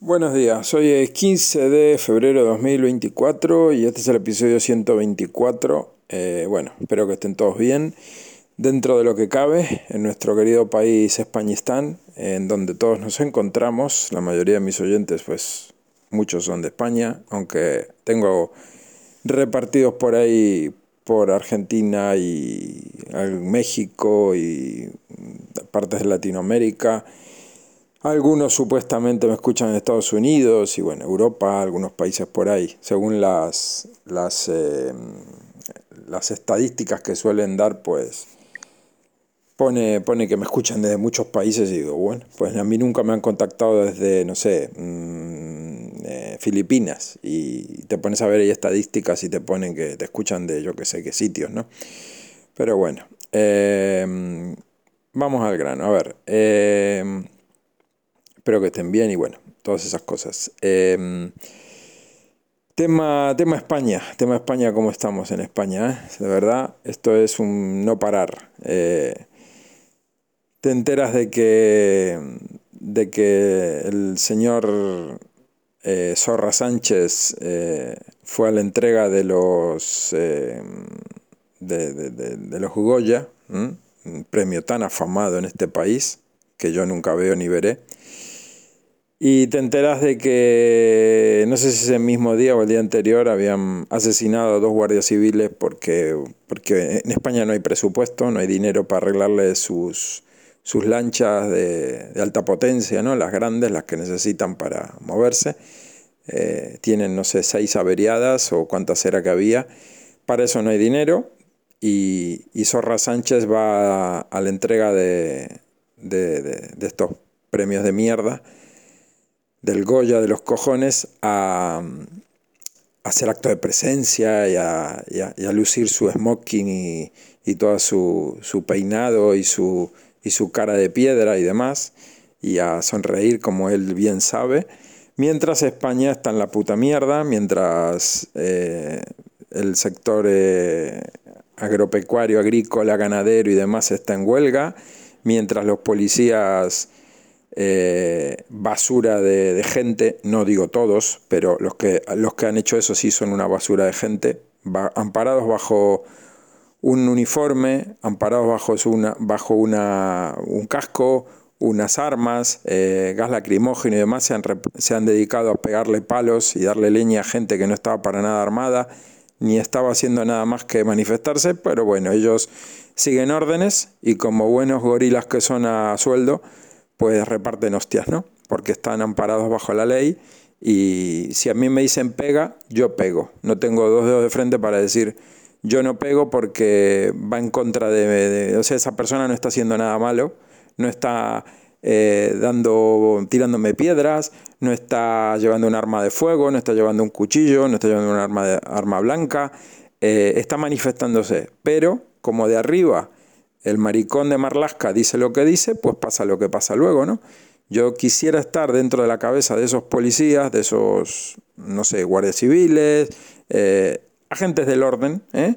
Buenos días, hoy es 15 de febrero de 2024 y este es el episodio 124. Eh, bueno, espero que estén todos bien dentro de lo que cabe en nuestro querido país Españistán, en donde todos nos encontramos. La mayoría de mis oyentes, pues muchos son de España, aunque tengo repartidos por ahí por Argentina y México y partes de Latinoamérica algunos supuestamente me escuchan en Estados Unidos y bueno, Europa, algunos países por ahí, según las, las, eh, las estadísticas que suelen dar, pues pone, pone que me escuchan desde muchos países y digo, bueno, pues a mí nunca me han contactado desde, no sé, mm, eh, Filipinas y te pones a ver ahí estadísticas y te ponen que te escuchan de yo que sé qué sitios, ¿no? Pero bueno, eh, vamos al grano, a ver. Espero que estén bien y bueno, todas esas cosas. Em, tema, tema España, tema España, ¿cómo estamos en España? Eh? De verdad, esto es un no parar. Eh, te enteras de que, de que el señor eh, Zorra Sánchez fue a la entrega de los, de, de, los Goya, un premio tan afamado en este país que yo nunca veo ni veré. Y te enteras de que, no sé si es el mismo día o el día anterior, habían asesinado a dos guardias civiles porque, porque en España no hay presupuesto, no hay dinero para arreglarle sus, sus lanchas de, alta potencia, ¿no? las grandes, las que necesitan para moverse. Eh, tienen, no sé, seis averiadas o cuántas era que había. Para eso no hay dinero. Y, y Zorra Sánchez va a, la entrega de, de, de estos premios de mierda del Goya de los cojones a, hacer acto de presencia y a, lucir su smoking y, y todo su, peinado y su, y su cara de piedra y demás, y a sonreír como él bien sabe, mientras España está en la puta mierda, mientras eh, el sector eh, agropecuario, agrícola, ganadero y demás está en huelga, mientras los policías eh, basura de, gente, no digo todos, pero los que, los que han hecho eso sí son una basura de gente, amparados bajo un uniforme, amparados bajo, una, bajo una, un casco, unas armas, eh, gas lacrimógeno y demás, se han, se han dedicado a pegarle palos y darle leña a gente que no estaba para nada armada, ni estaba haciendo nada más que manifestarse, pero bueno, ellos siguen órdenes y como buenos gorilas que son a sueldo, pues reparten hostias, ¿no? Porque están amparados bajo la ley y si a mí me dicen pega, yo pego. No tengo dos dedos de frente para decir yo no pego porque va en contra de, o sea, esa persona no está haciendo nada malo, no está eh, dando, tirándome piedras, no está llevando un arma de fuego, no está llevando un cuchillo, no está llevando un arma, de, arma blanca, eh, está manifestándose, pero como de arriba el maricón de Marlasca dice lo que dice, pues pasa lo que pasa luego, ¿no? Yo quisiera estar dentro de la cabeza de esos policías, de esos, no sé, guardias civiles, eh, agentes del orden, ¿eh?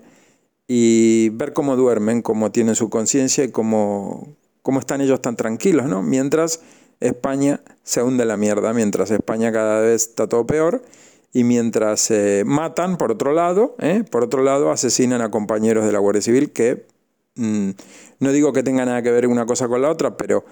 y ver cómo duermen, cómo tienen su conciencia y cómo, cómo están ellos tan tranquilos, ¿no? Mientras España se hunde la mierda, mientras España cada vez está todo peor y mientras se matan, por otro lado, ¿eh? por otro lado, asesinan a compañeros de la Guardia Civil que Mm, no digo que tenga nada que ver una cosa con la otra, pero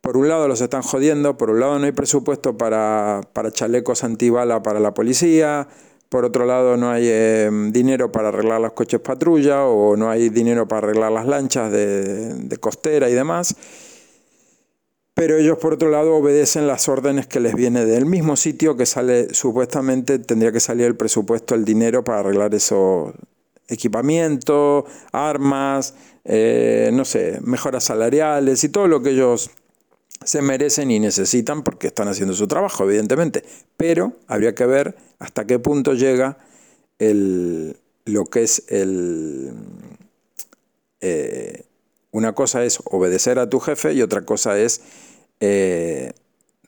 por un lado los están jodiendo, por un lado no hay presupuesto para, para chalecos antibala para la policía, por otro lado no hay em, dinero para arreglar los coches patrulla o no hay dinero para arreglar las lanchas de, de costera y demás. Pero ellos por otro lado obedecen las órdenes que les viene del mismo sitio que sale supuestamente tendría que salir el presupuesto, el dinero para arreglar eso, equipamiento, armas, eh, no sé, mejoras salariales y todo lo que ellos se merecen y necesitan porque están haciendo su trabajo, evidentemente. Pero habría que ver hasta qué punto llega el, lo que es el... Eh, una cosa es obedecer a tu jefe y otra cosa es eh,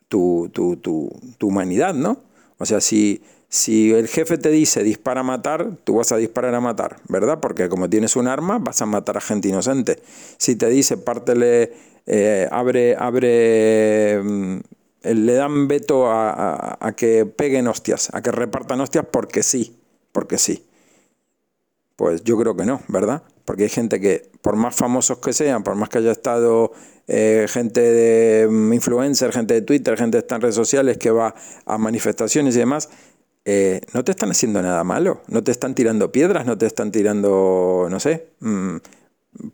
tu, tu, tu, tu humanidad, ¿no? O sea, si si el jefe te dice dispara a matar, tú vas a disparar a matar, ¿verdad? Porque como tienes un arma, vas a matar a gente inocente. Si te dice pártele, eh, abre, abre mm, le dan veto a, a, que peguen hostias, a que repartan hostias porque sí, porque sí. Pues yo creo que no, ¿verdad? Porque hay gente que, por más famosos que sean, por más que haya estado eh, gente de mm, influencer, gente de Twitter, gente de estas redes sociales que va a manifestaciones y demás, eh, no te están haciendo nada malo, no te están tirando piedras, no te están tirando, no sé, mm,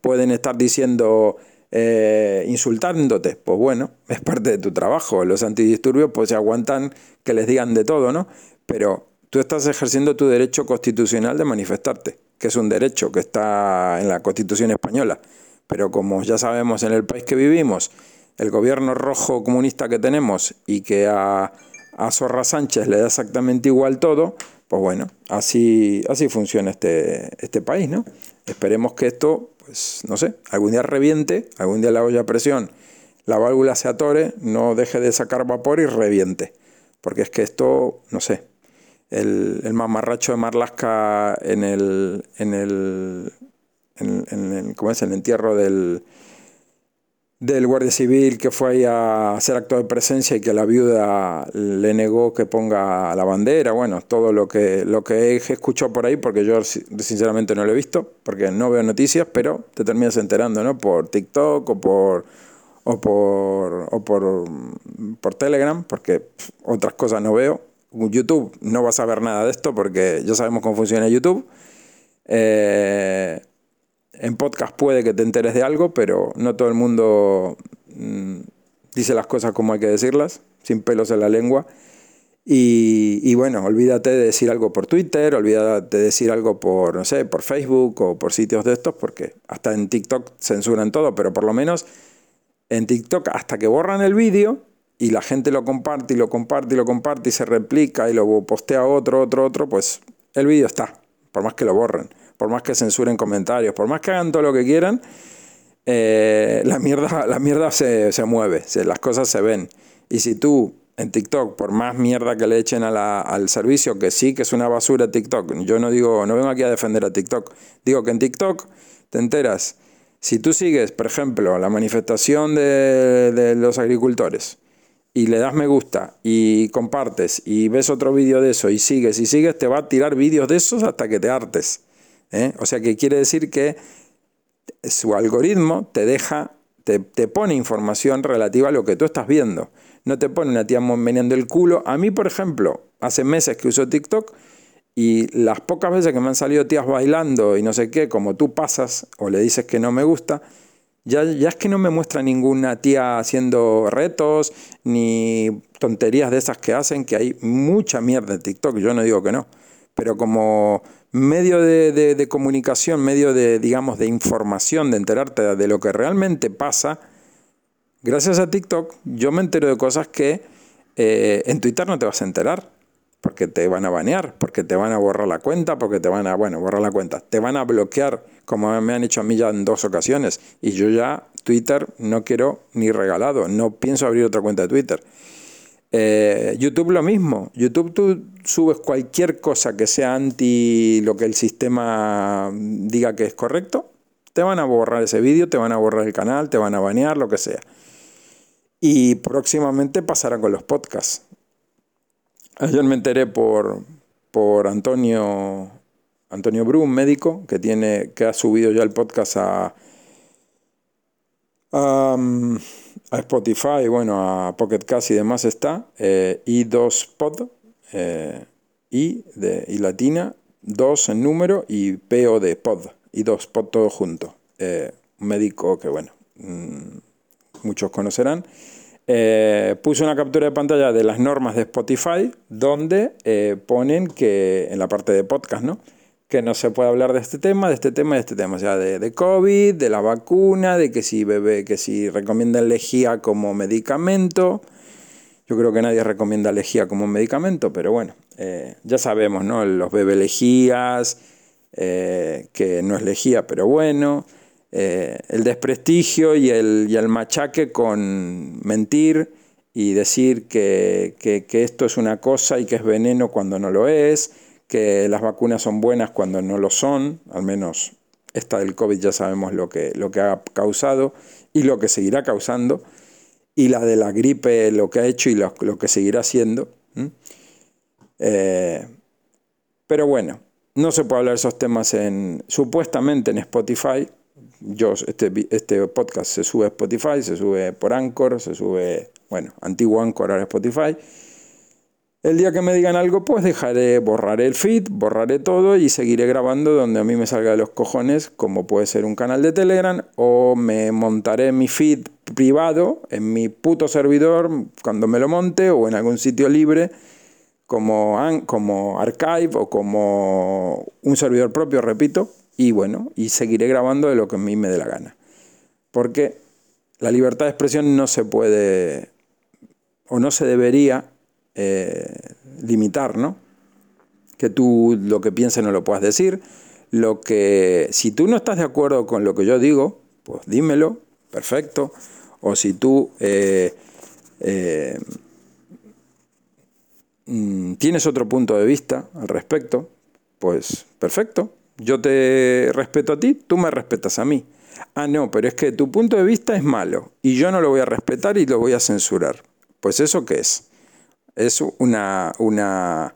pueden estar diciendo, eh, insultándote, pues bueno, es parte de tu trabajo, los antidisturbios pues se aguantan que les digan de todo, ¿no? Pero tú estás ejerciendo tu derecho constitucional de manifestarte, que es un derecho que está en la Constitución española. Pero como ya sabemos en el país que vivimos, el gobierno rojo comunista que tenemos y que a a Zorra Sánchez le da exactamente igual todo, pues bueno, así, así funciona este, este país, ¿no? Esperemos que esto, pues no sé, algún día reviente, algún día la olla a presión, la válvula se atore, no deje de sacar vapor y reviente. Porque es que esto, no sé, el, el mamarracho de Marlasca en el, en el, en el, ¿cómo es? el entierro del, del guardia civil que fue ahí a hacer acto de presencia y que la viuda le negó que ponga la bandera, bueno, todo lo que, lo que he escuchado por ahí, porque yo sinceramente no lo he visto, porque no veo noticias, pero te terminas enterando, ¿no? Por TikTok o por o por, o por, por Telegram, porque otras cosas no veo. YouTube no vas a ver nada de esto porque ya sabemos cómo funciona YouTube. Eh, en podcast puede que te enteres de algo, pero no todo el mundo mm, dice las cosas como hay que decirlas, sin pelos en la lengua. Y, bueno, olvídate de decir algo por Twitter, olvídate de decir algo por, no sé, por Facebook o por sitios de estos, porque hasta en TikTok censuran todo, pero por lo menos en TikTok hasta que borran el vídeo y la gente lo comparte y lo comparte y lo comparte y se replica y lo postea otro, otro, otro, pues el vídeo está, por más que lo borren por más que censuren comentarios, por más que hagan todo lo que quieran, eh, la mierda, la mierda se, mueve, las cosas se ven. Y si tú en TikTok, por más mierda que le echen al servicio, que sí que es una basura TikTok, yo no digo, no vengo aquí a defender a TikTok, digo que en TikTok te enteras, si tú sigues, por ejemplo, la manifestación de, de los agricultores, y le das me gusta y compartes y ves otro vídeo de eso y sigues y sigues, te va a tirar vídeos de esos hasta que te hartes. ¿Eh? O sea que quiere decir que su algoritmo te deja, te, pone información relativa a lo que tú estás viendo. No te pone una tía meneando el culo. A mí, por ejemplo, hace meses que uso TikTok y las pocas veces que me han salido tías bailando y no sé qué, como tú pasas o le dices que no me gusta, ya, ya es que no me muestra ninguna tía haciendo retos ni tonterías de esas que hacen, que hay mucha mierda en TikTok, yo no digo que no, pero como medio de, comunicación, medio de, digamos, de información, de enterarte de lo que realmente pasa, gracias a TikTok yo me entero de cosas que eh, en Twitter no te vas a enterar, porque te van a banear, porque te van a borrar la cuenta, porque te van a, bueno, borrar la cuenta, te van a bloquear, como me han hecho a mí ya en dos ocasiones, y yo ya Twitter no quiero ni regalado, no pienso abrir otra cuenta de Twitter. Eh, YouTube lo mismo. YouTube tú subes cualquier cosa que sea anti lo que el sistema diga que es correcto, te van a borrar ese vídeo, te van a borrar el canal, te van a banear, lo que sea. Y próximamente pasará con los podcasts. Ayer me enteré por, por Antonio, Antonio Brum, médico, que, tiene, que ha subido ya el podcast a, a a Spotify, bueno, a Pocket Cast y demás está, eh, i2pod, eh, i de y latina, 2 en número y pod, i2 pod todo junto. Eh, un médico que, bueno, mm, muchos conocerán. Eh, puse una captura de pantalla de las normas de Spotify donde ponen que en la parte de podcast, ¿no? Que no se puede hablar de este tema, de este tema, de este tema, o sea, de, de COVID, de la vacuna, de que si bebe, que si recomienda lejía como medicamento. Yo creo que nadie recomienda lejía como medicamento, pero bueno, eh, ya sabemos, ¿no? Los bebe lejías, eh, que no es lejía, pero bueno. Eh, el desprestigio y el, y el machaque con mentir y decir que, que esto es una cosa y que es veneno cuando no lo es que las vacunas son buenas cuando no lo son, al menos esta del COVID ya sabemos lo que, lo que ha causado y lo que seguirá causando. y la de la gripe, lo que ha hecho y lo, que seguirá haciendo. Eh, pero bueno, no se puede hablar de esos temas en, supuestamente en Spotify. Yo, este, este podcast se sube a Spotify, se sube por Anchor, se sube, bueno, antiguo Anchor, ahora Spotify. El día que me digan algo, pues dejaré, borraré el feed, borraré todo y seguiré grabando donde a mí me salga de los cojones, como puede ser un canal de Telegram, o me montaré mi feed privado en mi puto servidor cuando me lo monte, o en algún sitio libre, como, como archive o como un servidor propio, repito, y bueno, y seguiré grabando de lo que a mí me dé la gana. Porque la libertad de expresión no se puede, o no se debería eh, limitar, ¿no? Que tú lo que pienses no lo puedas decir. Lo que, si tú no estás de acuerdo con lo que yo digo, pues dímelo, perfecto. O si tú eh, eh, mm, tienes otro punto de vista al respecto, pues perfecto. Yo te respeto a ti, tú me respetas a mí. Ah, no, pero es que tu punto de vista es malo y yo no lo voy a respetar y lo voy a censurar. Pues eso qué es? Es una, una,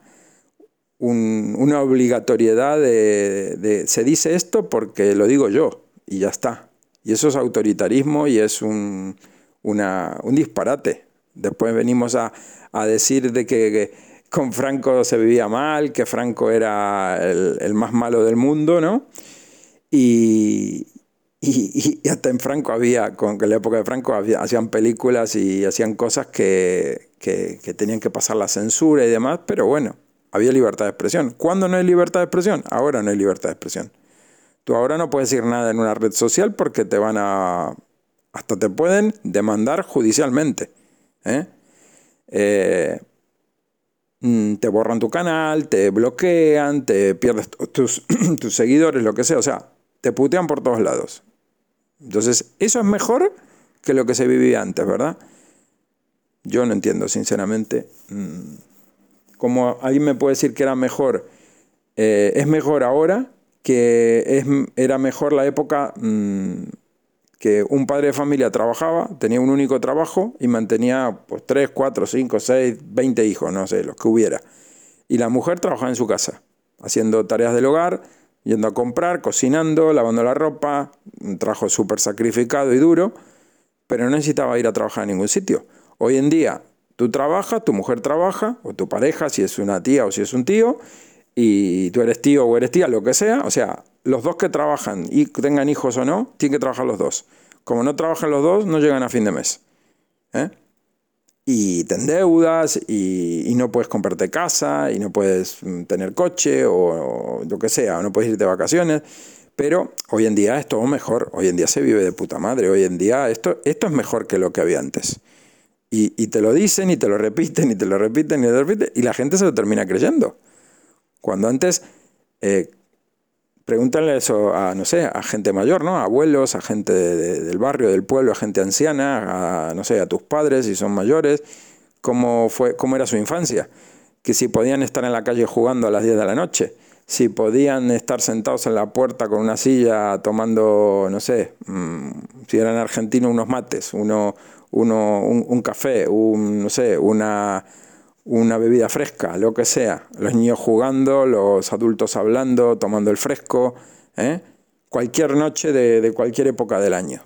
una obligatoriedad de, Se dice esto porque lo digo yo y ya está. Y eso es autoritarismo y es un, una, un disparate. Después venimos a, a decir de que, con Franco se vivía mal, que Franco era el, el más malo del mundo, ¿no? Y, y, hasta en Franco había, con la época de Franco, hacían películas y hacían cosas que, que, tenían que pasar la censura y demás, pero bueno, había libertad de expresión. ¿Cuándo no hay libertad de expresión? Ahora no hay libertad de expresión. Tú ahora no puedes decir nada en una red social porque te van a... hasta te pueden demandar judicialmente. ¿eh? Eh, mm, te borran tu canal, te bloquean, te pierdes tus, tus seguidores, lo que sea. O sea, te putean por todos lados. Entonces, eso es mejor que lo que se vivía antes, ¿verdad? Yo no entiendo, sinceramente, mm, cómo alguien me puede decir que era mejor. Eh, es mejor ahora que es, era mejor la época mm, que un padre de familia trabajaba, tenía un único trabajo y mantenía pues 3, 4, 5, 6, 20 hijos, no sé, los que hubiera. Y la mujer trabajaba en su casa, haciendo tareas del hogar, yendo a comprar, cocinando, lavando la ropa, un trabajo súper sacrificado y duro, pero no necesitaba ir a trabajar a ningún sitio. Hoy en día tú trabajas, tu mujer trabaja, o tu pareja, si es una tía o si es un tío, y tú eres tío o eres tía, lo que sea, o sea, los dos que trabajan y tengan hijos o no, tienen que trabajar los dos. Como no trabajan los dos, no llegan a fin de mes. ¿eh? y te endeudas y, no puedes comprarte casa y no puedes mm, tener coche o, lo que sea, o no puedes irte de vacaciones. Pero hoy en día es todo mejor, hoy en día se vive de puta madre, hoy en día esto, esto es mejor que lo que había antes. Y, te lo dicen y te lo repiten y te lo repiten y te lo repiten y la gente se lo termina creyendo. Cuando antes eh, Pregúntale eso a, no sé, a gente mayor, ¿no? A abuelos, a gente del barrio, del pueblo, a gente anciana, a, no sé, a tus padres si son mayores, cómo, fue, cómo era su infancia. Que si podían estar en la calle jugando a las 10 de la noche, si podían estar sentados en la puerta con una silla tomando, no sé, mm, si eran argentinos, unos mates, uno, uno, un café, un, no sé, una una bebida fresca, lo que sea. Los niños jugando, los adultos hablando, tomando el fresco. ¿eh? Cualquier noche de, cualquier época del año.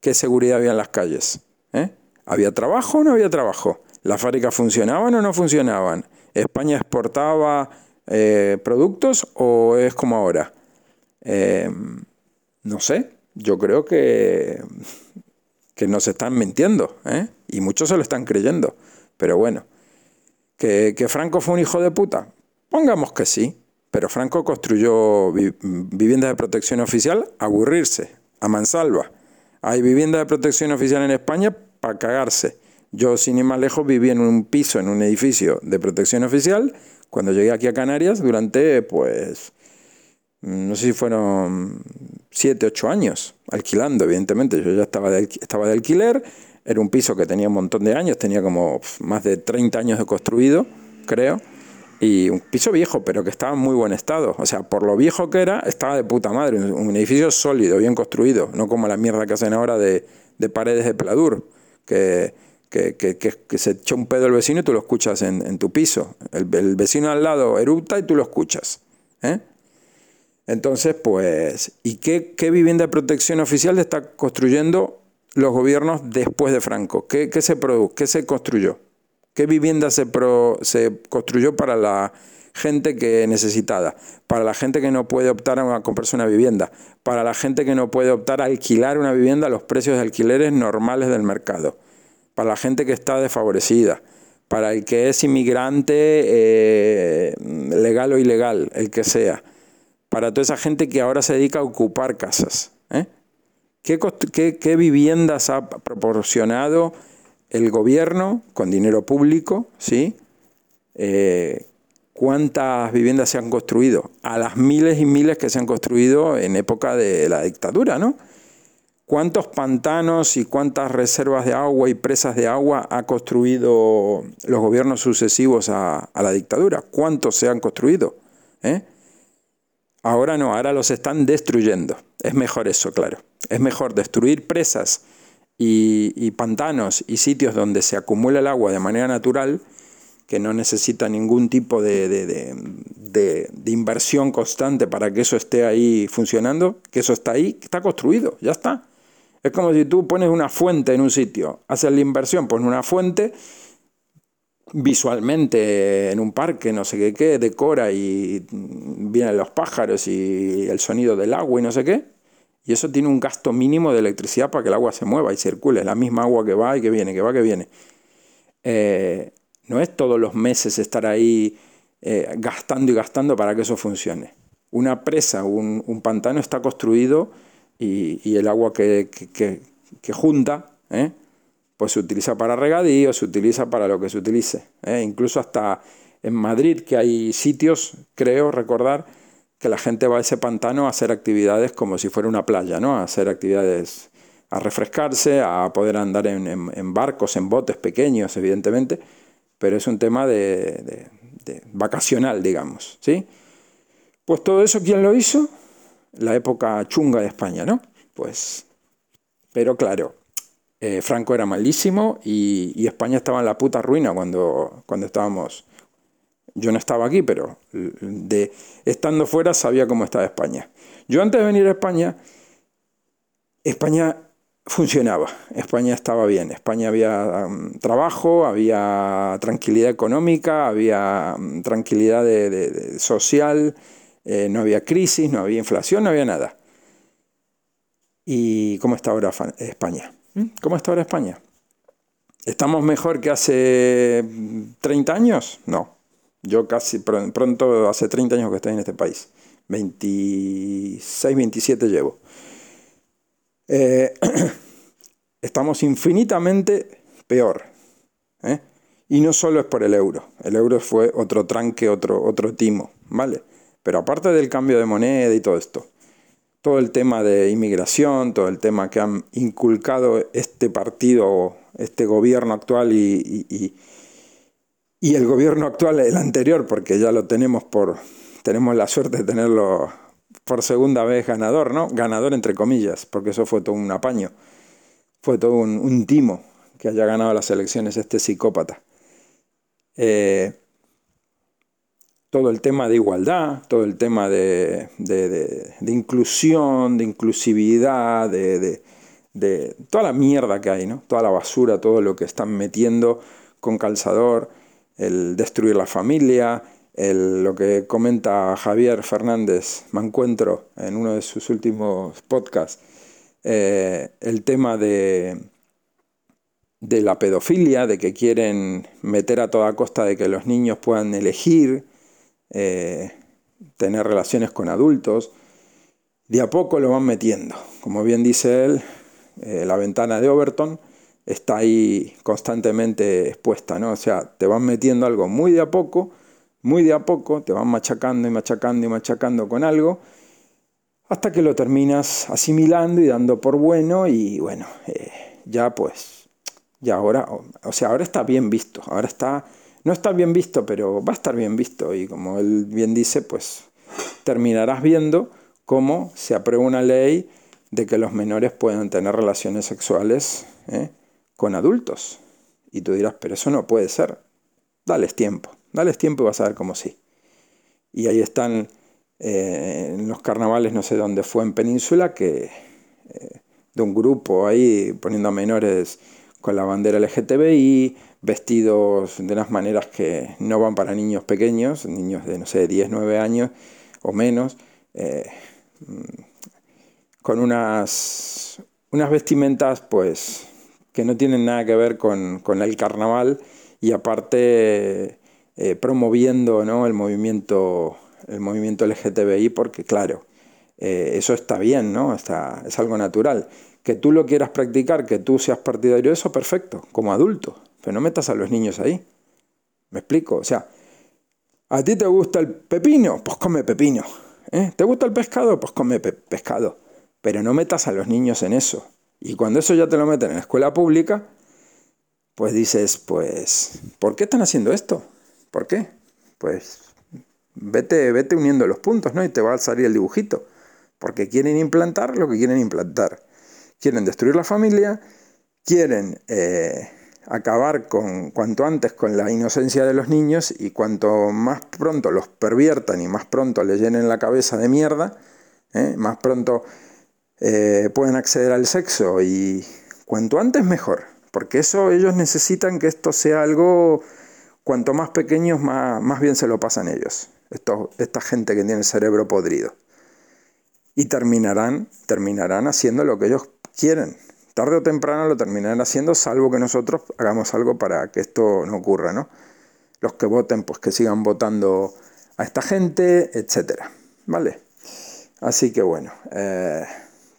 ¿Qué seguridad había en las calles? ¿Eh? ¿Había trabajo o no había trabajo? ¿Las fábricas funcionaban o no funcionaban? ¿España exportaba eh, productos o es como ahora? no sé, yo creo que, que nos están mintiendo y muchos se lo están creyendo. Pero bueno. ¿Que, Franco fue un hijo de puta? Pongamos que sí, pero Franco construyó viviendas de protección oficial a aburrirse, a mansalva. Hay viviendas de protección oficial en España para cagarse. Yo, sin ir más lejos, viví en un piso, en un edificio de protección oficial, cuando llegué aquí a Canarias, durante, pues, no sé si fueron siete, ocho años, alquilando, evidentemente. Yo ya estaba de, estaba de alquiler, era un piso que tenía un montón de años, tenía como más de 30 años de construido, creo. Y un piso viejo, pero que estaba en muy buen estado. O sea, por lo viejo que era, estaba de puta madre. Un edificio sólido, bien construido. No como la mierda que hacen ahora de, de paredes de pladur. Que, que, se echa un pedo el vecino y tú lo escuchas en, tu piso. El, vecino al lado erupta y tú lo escuchas. ¿eh? Entonces, pues, ¿y qué, vivienda de protección oficial está construyendo los gobiernos después de Franco? ¿Qué, se, produjo? ¿Qué se construyó? ¿Qué vivienda se, se construyó para la gente que necesitada, para la gente que no puede optar a comprarse una vivienda, para la gente que no puede optar a alquilar una vivienda a los precios de alquileres normales del mercado, para la gente que está desfavorecida, para el que es inmigrante eh, legal o ilegal, el que sea, para toda esa gente que ahora se dedica a ocupar casas. ¿eh? ¿Qué, viviendas ha proporcionado el gobierno con dinero público? ¿sí? Eh, cuántas viviendas se han construido, a las miles y miles que se han construido en época de la dictadura, ¿no? ¿Cuántos pantanos y cuántas reservas de agua y presas de agua ha construido los gobiernos sucesivos a, la dictadura? ¿Cuántos se han construido? ¿Eh? Ahora no, ahora los están destruyendo. Es mejor eso, claro. Es mejor destruir presas y pantanos y sitios donde se acumula el agua de manera natural que no necesita ningún tipo de, inversión constante para que eso esté ahí funcionando, que eso está ahí, está construido, ya está. Es como si tú pones una fuente en un sitio, haces la inversión, pones una fuente visualmente en un parque, no sé qué, qué, decora y vienen los pájaros y el sonido del agua y no sé qué. Y eso tiene un gasto mínimo de electricidad para que el agua se mueva y circule, la misma agua que va y que viene, que va, que viene. Eh, no es todos los meses estar ahí eh, gastando y gastando para que eso funcione. Una presa, un, un pantano está construido y, el agua que, junta, ¿eh? Pues se utiliza para regadío, se utiliza para lo que se utilice. ¿eh? Incluso hasta en Madrid, que hay sitios, creo recordar, que la gente va a ese pantano a hacer actividades como si fuera una playa, ¿no? A hacer actividades, a refrescarse, a poder andar en barcos, en botes pequeños, evidentemente, pero es un tema de, vacacional, digamos, ¿sí? Pues todo eso, ¿quién lo hizo? La época chunga de España, ¿no? Pues, pero claro, eh, Franco era malísimo y, España estaba en la puta ruina cuando, cuando estábamos... Yo no estaba aquí, pero de, estando fuera sabía cómo estaba España. Yo antes de venir a España, España funcionaba. España estaba bien. España había um, trabajo, había tranquilidad económica, había um, tranquilidad de, social, eh, no había crisis, no había inflación, no había nada. ¿Y cómo está ahora España? ¿Mm? ¿Cómo está ahora España? ¿Estamos mejor que hace 30 años? No. Yo casi pronto, hace 30 años que estoy en este país. 26, 27 llevo. Eh, estamos infinitamente peor. ¿eh? Y no solo es por el euro. El euro fue otro tranque, otro, otro timo, ¿vale? Pero aparte del cambio de moneda y todo esto, todo el tema de inmigración, todo el tema que han inculcado este partido, este gobierno actual y, y, y el gobierno actual, el anterior, porque ya lo tenemos por, tenemos la suerte de tenerlo por segunda vez ganador, ¿no? Ganador entre comillas, porque eso fue todo un apaño. Fue todo un, timo que haya ganado las elecciones este psicópata. Eh, todo el tema de igualdad, todo el tema de, inclusión, de inclusividad, de, toda la mierda que hay, ¿no? Toda la basura, todo lo que están metiendo con calzador, el destruir la familia, lo que comenta Javier Fernández me encuentro en uno de sus últimos podcasts, eh, el tema de, de la pedofilia, de que quieren meter a toda costa de que los niños puedan elegir, eh, tener relaciones con adultos, de a poco lo van metiendo. Como bien dice él, eh, la ventana de Overton está ahí constantemente expuesta, ¿no? O sea, te van metiendo algo muy de a poco, muy de a poco, te van machacando y machacando y machacando con algo, hasta que lo terminas asimilando y dando por bueno y bueno, eh, ya pues, ya ahora, o sea, ahora está bien visto, ahora está, no está bien visto, pero va a estar bien visto y como él bien dice, pues terminarás viendo cómo se aprueba una ley de que los menores puedan tener relaciones sexuales ¿eh? con adultos. Y tú dirás, pero eso no puede ser. Dales tiempo, dales tiempo y vas a ver cómo sí. Y ahí están eh, en los carnavales, no sé dónde fue en Península, que eh, de un grupo ahí poniendo a menores con la bandera LGTBI, vestidos de unas maneras que no van para niños pequeños, niños de, no sé, 10, 9 años o menos, eh, con unas, unas vestimentas pues que no tienen nada que ver con, el carnaval y aparte promoviendo ¿no? el movimiento el movimiento LGTBI porque, claro, eh, eso está bien, ¿no? Está, es algo natural. Que tú lo quieras practicar, que tú seas partidario de eso, perfecto, como adulto. Pero no metas a los niños ahí. ¿Me explico? O sea, ¿a ti te gusta el pepino? Pues come pepino. ¿eh? ¿Te gusta el pescado? Pues come pescado. Pero no metas a los niños en eso. Y cuando eso ya te lo meten en la escuela pública, pues dices, pues, ¿por qué están haciendo esto? ¿Por qué? Pues Vete, vete uniendo los puntos, ¿no? Y te va a salir el dibujito. Porque quieren implantar lo que quieren implantar. Quieren destruir la familia, quieren eh, acabar con cuanto antes con la inocencia de los niños y cuanto más pronto los perviertan y más pronto les llenen la cabeza de mierda, ¿eh? más pronto eh, pueden acceder al sexo y cuanto antes mejor. Porque eso ellos necesitan que esto sea algo, cuanto más pequeños, más, más bien se lo pasan ellos esta gente que tiene el cerebro podrido. Y terminarán, terminarán haciendo lo que ellos quieren. Tarde o temprano lo terminarán haciendo, salvo que nosotros hagamos algo para que esto no ocurra, ¿no? Los que voten, pues que sigan votando a esta gente, etcétera. ¿Vale? Así que bueno, eh,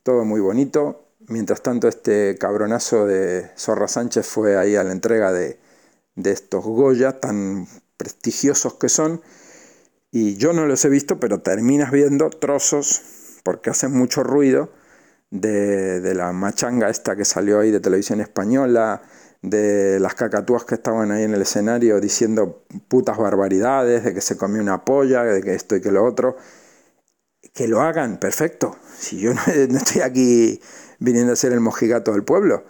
todo muy bonito. Mientras tanto, este cabronazo de Zorra Sánchez fue ahí a la entrega de, de estos Goya tan prestigiosos que son y yo no los he visto, pero terminas viendo trozos, porque hacen mucho ruido, de, la machanga esta que salió ahí de televisión española, de las cacatúas que estaban ahí en el escenario diciendo putas barbaridades, de que se comió una polla, de que esto y que lo otro. Que lo hagan, perfecto. Si yo no, no estoy aquí viniendo a ser el mojigato del pueblo,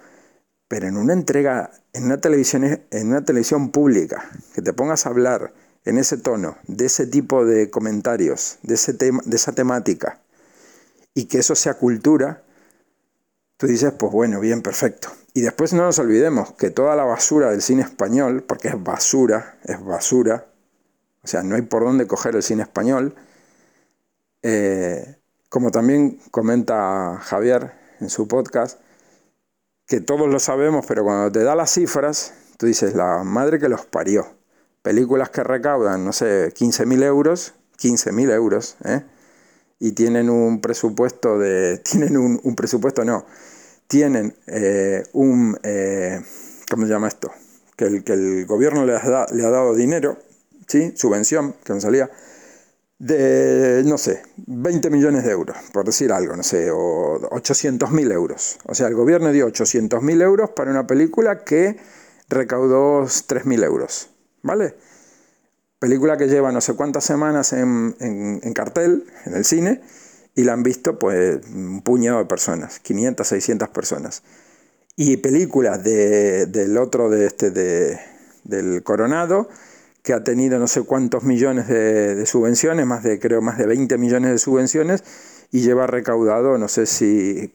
pero en una entrega, en una televisión, en una televisión pública, que te pongas a hablar en ese tono, de ese tipo de comentarios, de, ese tema, de esa temática, y que eso sea cultura, tú dices, pues bueno, bien, perfecto. Y después no nos olvidemos que toda la basura del cine español, porque es basura, es basura, o sea, no hay por dónde coger el cine español, eh, como también comenta Javier en su podcast, que todos lo sabemos, pero cuando te da las cifras, tú dices, la madre que los parió películas que recaudan, no sé, 15.000 euros, 15.000 euros, ¿eh? Y tienen un presupuesto de, tienen un, presupuesto, no, tienen eh, un, eh, ¿cómo se llama esto? Que el, que el gobierno le ha, le ha dado dinero, ¿sí? Subvención, que no salía, de, no sé, 20 millones de euros, por decir algo, no sé, o 800.000 euros. O sea, el gobierno dio 800.000 euros para una película que recaudó 3.000 euros. ¿vale? Película que lleva no sé cuántas semanas en, cartel, en el cine, y la han visto pues un puñado de personas, 500, 600 personas. Y películas del otro, de este, de, del Coronado, que ha tenido no sé cuántos millones de, subvenciones, más de, creo, más de 20 millones de subvenciones, y lleva recaudado, no sé si,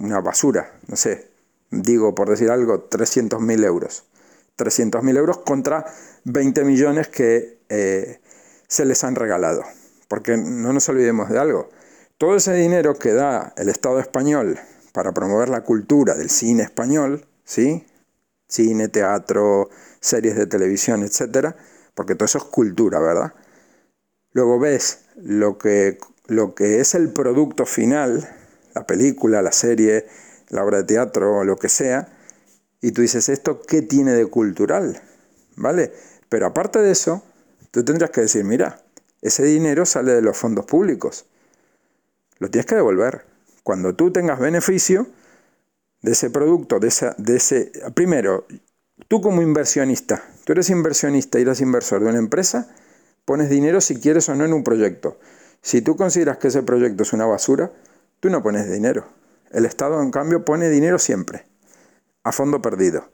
una basura, no sé, digo por decir algo, 300.000 euros. 300.000 euros contra 20 millones que eh, se les han regalado. Porque no nos olvidemos de algo. Todo ese dinero que da el Estado español para promover la cultura del cine español, ¿sí? Cine, teatro, series de televisión, etcétera, porque todo eso es cultura, ¿verdad? Luego ves lo que, lo que es el producto final, la película, la serie, la obra de teatro, lo que sea, y tú dices, ¿esto qué tiene de cultural? ¿Vale? Pero aparte de eso, tú tendrías que decir, mira, ese dinero sale de los fondos públicos. Lo tienes que devolver. Cuando tú tengas beneficio de ese producto, de, de ese... Primero, tú como inversionista, tú eres inversionista y eres inversor de una empresa, pones dinero si quieres o no en un proyecto. Si tú consideras que ese proyecto es una basura, tú no pones dinero. El Estado, en cambio, pone dinero siempre a fondo perdido.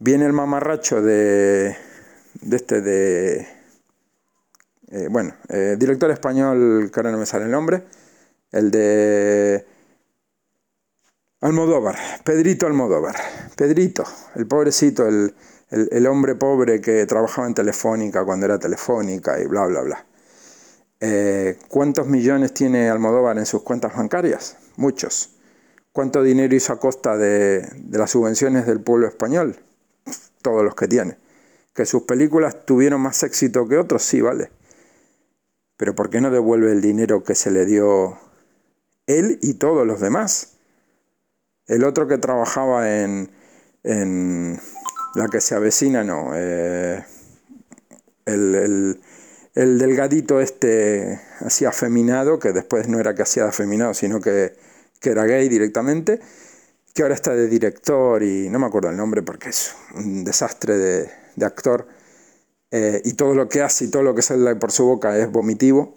Viene el mamarracho de, de este, de, eh, bueno, eh, director español, que ahora no me sale el nombre, el de Almodóvar, Pedrito Almodóvar, Pedrito, el pobrecito, el, el, hombre pobre que trabajaba en Telefónica cuando era Telefónica y bla, bla, bla. Eh, ¿Cuántos millones tiene Almodóvar en sus cuentas bancarias? Muchos. ¿Cuánto dinero hizo a costa de, de las subvenciones del pueblo español? Todos los que tiene. ¿Que sus películas tuvieron más éxito que otros? Sí, vale. Pero ¿por qué no devuelve el dinero que se le dio él y todos los demás? El otro que trabajaba en, en la que se avecina, no. Eh, el, el, delgadito este así afeminado, que después no era que hacía afeminado, sino que, que era gay directamente, que ahora está de director y no me acuerdo el nombre porque es un desastre de, de actor. Eh, y todo lo que hace y todo lo que sale por su boca es vomitivo.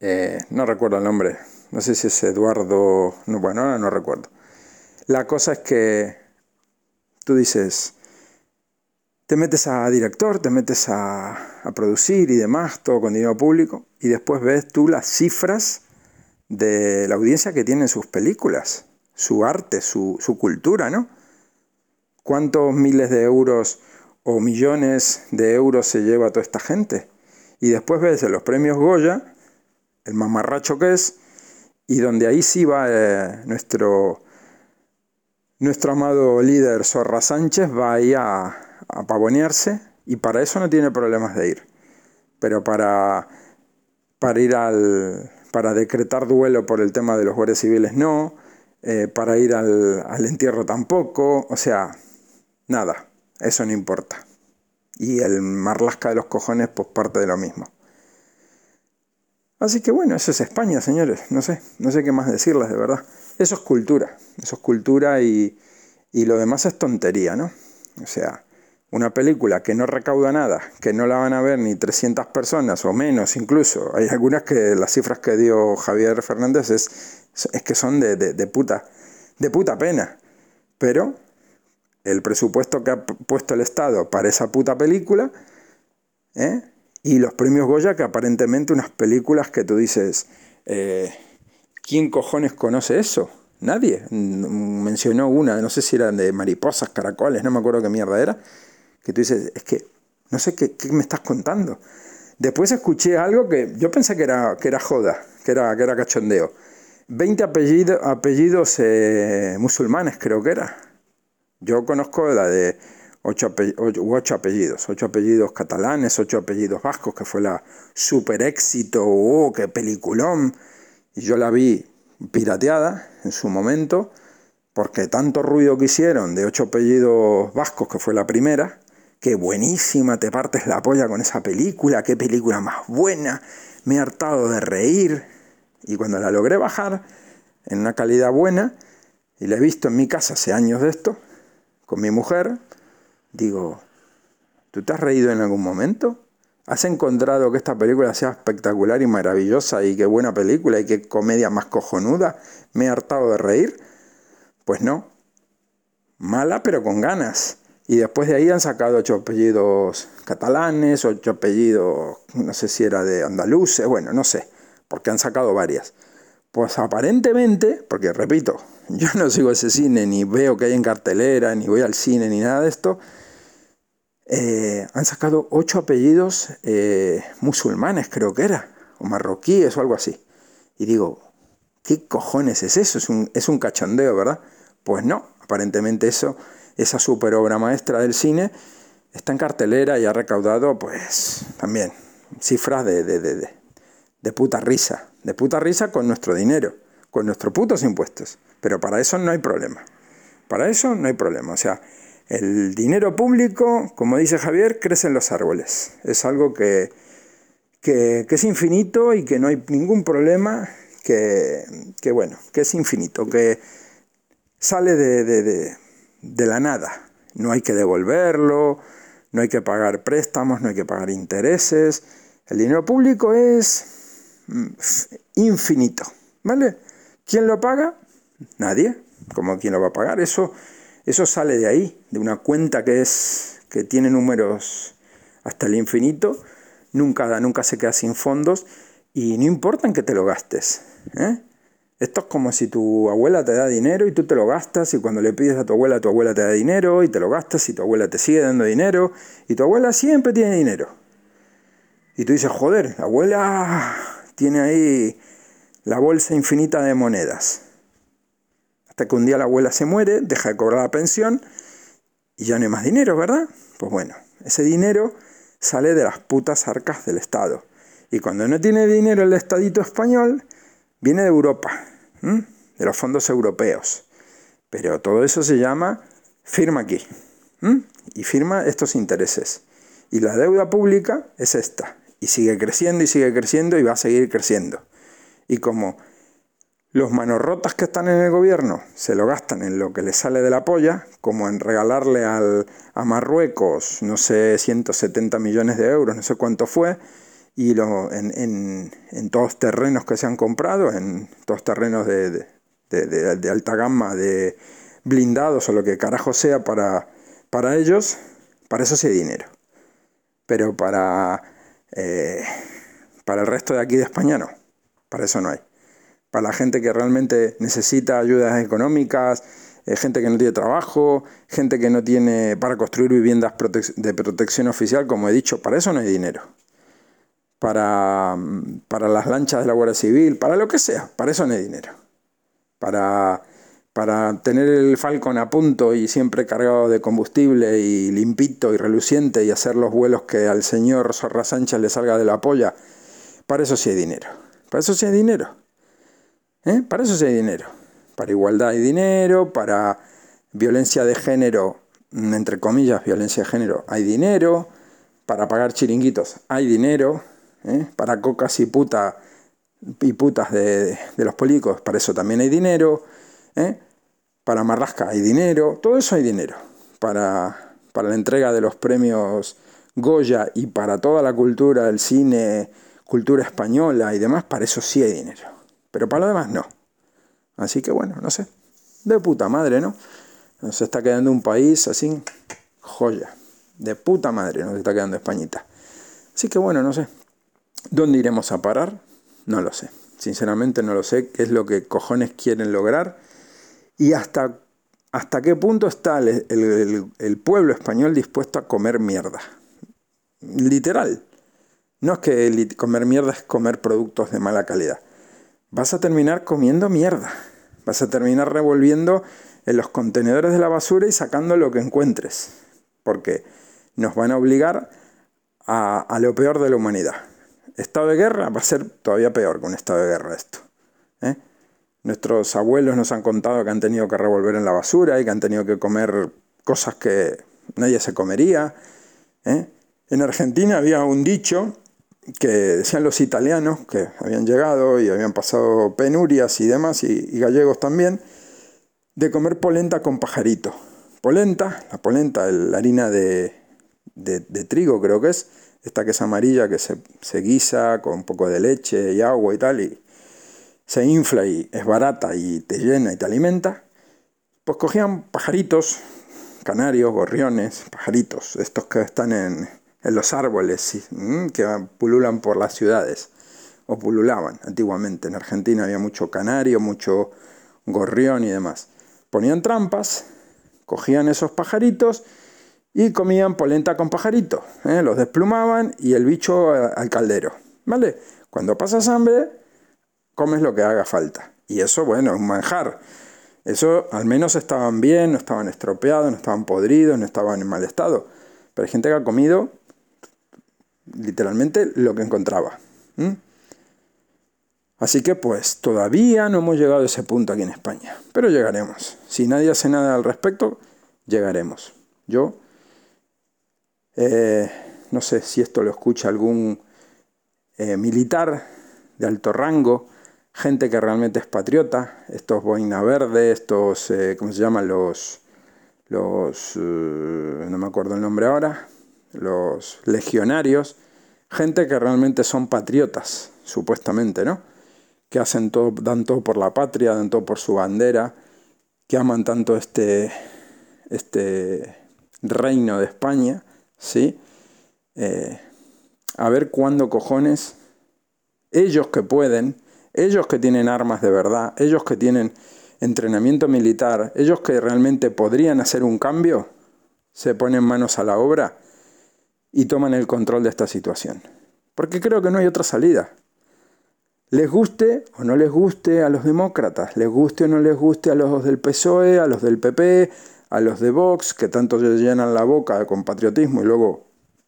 Eh, no recuerdo el nombre, no sé si es Eduardo, no, bueno, ahora no recuerdo. La cosa es que tú dices, te metes a director, te metes a, producir y demás, todo con dinero público, y después ves tú las cifras de la audiencia que tienen sus películas, su arte, su, su cultura, ¿no? ¿Cuántos miles de euros o millones de euros se lleva toda esta gente? Y después ves los premios Goya, el mamarracho que es, y donde ahí sí va eh, nuestro nuestro amado líder Zorra Sánchez va ahí a, a pavonearse y para eso no tiene problemas de ir. Pero para, para ir al. para decretar duelo por el tema de los guardias civiles no. Eh, para ir al, al entierro tampoco. O sea, nada. Eso no importa. Y el marlasca de los cojones, pues parte de lo mismo. Así que bueno, eso es España, señores. No sé, no sé qué más decirles, de verdad. Eso es cultura, eso es cultura y, lo demás es tontería, ¿no? O sea, una película que no recauda nada, que no la van a ver ni 300 personas o menos incluso. Hay algunas que las cifras que dio Javier Fernández es, es que son de, de, puta, de puta pena. Pero el presupuesto que ha puesto el Estado para esa puta película, ¿eh? y los premios Goya, que aparentemente unas películas que tú dices, eh, ¿Quién cojones conoce eso? Nadie. Mencionó una, no sé si eran de mariposas, caracoles, no me acuerdo qué mierda era. Que tú dices, es que no sé qué, me estás contando. Después escuché algo que yo pensé que era, que era joda, que era, que era cachondeo. 20 apellidos eh, musulmanes, creo que era. Yo conozco la de 8 apellidos, 8 apellidos catalanes, 8 apellidos vascos, que fue la super éxito, oh, qué peliculón y yo la vi pirateada en su momento, porque tanto ruido que hicieron de ocho apellidos vascos, que fue la primera, qué buenísima, te partes la polla con esa película, qué película más buena, me he hartado de reír. Y cuando la logré bajar en una calidad buena, y la he visto en mi casa hace años de esto, con mi mujer, digo, ¿tú te has reído en algún momento? ¿Has encontrado que esta película sea espectacular y maravillosa y qué buena película y qué comedia más cojonuda? ¿Me he hartado de reír? Pues no. Mala pero con ganas. Y después de ahí han sacado ocho apellidos catalanes, ocho apellidos, no sé si era de andaluces, bueno, no sé, porque han sacado varias. Pues aparentemente, porque repito, yo no sigo ese cine, ni veo que hay en cartelera, ni voy al cine, ni nada de esto, eh, han sacado ocho apellidos eh, musulmanes, creo que era, o marroquíes o algo así. Y digo, ¿qué cojones es eso? Es un, es un cachondeo, ¿verdad? Pues no, aparentemente eso, esa super obra maestra del cine, está en cartelera y ha recaudado, pues, también cifras de, de, de, de puta risa, de puta risa con nuestro dinero, con nuestros putos impuestos. Pero para eso no hay problema. Para eso no hay problema. O sea, el dinero público, como dice Javier, crece en los árboles. Es algo que, que, es infinito y que no hay ningún problema, que, que bueno, que es infinito, que sale de, de, de, la nada. No hay que devolverlo, no hay que pagar préstamos, no hay que pagar intereses. El dinero público es infinito, ¿vale? ¿Quién lo paga? Nadie. ¿Cómo quién lo va a pagar? Eso Eso sale de ahí, de una cuenta que es que tiene números hasta el infinito, nunca nunca se queda sin fondos y no importa en que te lo gastes. ¿eh? Esto es como si tu abuela te da dinero y tú te lo gastas y cuando le pides a tu abuela, tu abuela te da dinero y te lo gastas y tu abuela te sigue dando dinero y tu abuela siempre tiene dinero. Y tú dices, joder, la abuela tiene ahí la bolsa infinita de monedas. Hasta que un día la abuela se muere, deja de cobrar la pensión y ya no hay más dinero, ¿verdad? Pues bueno, ese dinero sale de las putas arcas del Estado. Y cuando no tiene dinero el Estadito español, viene de Europa de los fondos europeos. Pero todo eso se llama firma aquí. Y firma estos intereses. Y la deuda pública es esta. Y sigue creciendo y sigue creciendo y va a seguir creciendo. Y como los manorrotas que están en el gobierno se lo gastan en lo que les sale de la polla, como en regalarle al, a Marruecos, no sé, 170 millones de euros, no sé cuánto fue, y lo, en, en, en, todos terrenos que se han comprado, en todos terrenos de, de, de, alta gama, de blindados o lo que carajo sea para, para ellos, para eso sí hay dinero. Pero para, eh, para el resto de aquí de España no, para eso no hay. Para la gente que realmente necesita ayudas económicas, eh, gente que no tiene trabajo, gente que no tiene para construir viviendas de protección oficial, como he dicho, para eso no hay dinero para, para las lanchas de la Guardia Civil, para lo que sea, para eso no hay dinero. Para, para tener el Falcon a punto y siempre cargado de combustible y limpito y reluciente y hacer los vuelos que al señor Zorra Sánchez le salga de la polla, para eso sí hay dinero. Para eso sí hay dinero. ¿Eh? Para eso sí hay dinero. Para igualdad hay dinero, para violencia de género, entre comillas, violencia de género, hay dinero, para pagar chiringuitos hay dinero, ¿eh? para cocas y, puta, y putas de, los políticos, para eso también hay dinero, ¿eh? para Marrasca hay dinero, todo eso hay dinero, para, para la entrega de los premios Goya y para toda la cultura, el cine, cultura española y demás, para eso sí hay dinero, pero para lo demás no. Así que bueno, no sé, de puta madre, ¿no? Nos está quedando un país así, joya, de puta madre nos está quedando Españita. Así que bueno, no sé, ¿Dónde iremos a parar? No lo sé. Sinceramente no lo sé qué es lo que cojones quieren lograr y hasta, hasta qué punto está el, pueblo español dispuesto a comer mierda. Literal. No es que comer mierda es comer productos de mala calidad. Vas a terminar comiendo mierda. Vas a terminar revolviendo en los contenedores de la basura y sacando lo que encuentres. Porque nos van a obligar a lo peor de la humanidad estado de guerra va a ser todavía peor que un estado de guerra esto. ¿eh? Nuestros abuelos nos han contado que han tenido que revolver en la basura y que han tenido que comer cosas que nadie se comería. ¿eh? En Argentina había un dicho que decían los italianos que habían llegado y habían pasado penurias y demás, y, gallegos también, de comer polenta con pajarito. Polenta, la polenta, la harina de trigo creo que es, esta que es amarilla que se, guisa con un poco de leche y agua y tal, y se infla y es barata y te llena y te alimenta, pues cogían pajaritos, canarios, gorriones, pajaritos, estos que están en, los árboles, que pululan por las ciudades, o pululaban antiguamente. En Argentina había mucho canario, mucho gorrión y demás. Ponían trampas, cogían esos pajaritos, y comían polenta con pajarito. ¿eh? Los desplumaban y el bicho al caldero. ¿Vale? Cuando pasas hambre, comes lo que haga falta. Y eso, bueno, es un manjar. Eso al menos estaban bien, no estaban estropeados, no estaban podridos, no estaban en mal estado. Pero hay gente que ha comido literalmente lo que encontraba. Así que pues todavía no hemos llegado a ese punto aquí en España. Pero llegaremos. Si nadie hace nada al respecto, llegaremos. Yo eh, no sé si esto lo escucha algún eh, militar de alto rango, gente que realmente es patriota, estos boina verde, estos, eh, ¿cómo se llaman? Los, los no me acuerdo el nombre ahora, los legionarios, gente que realmente son patriotas, supuestamente, ¿no? Que hacen todo, dan todo por la patria, dan todo por su bandera, que aman tanto este, este reino de España, ¿sí? Eh, a ver cuándo cojones ellos que pueden, ellos que tienen armas de verdad, ellos que tienen entrenamiento militar, ellos que realmente podrían hacer un cambio, se ponen manos a la obra y toman el control de esta situación. Porque creo que no hay otra salida. Les guste o no les guste a los demócratas, les guste o no les guste a los del PSOE, a los del PP, a los de Vox, que tanto se llenan la boca con patriotismo y luego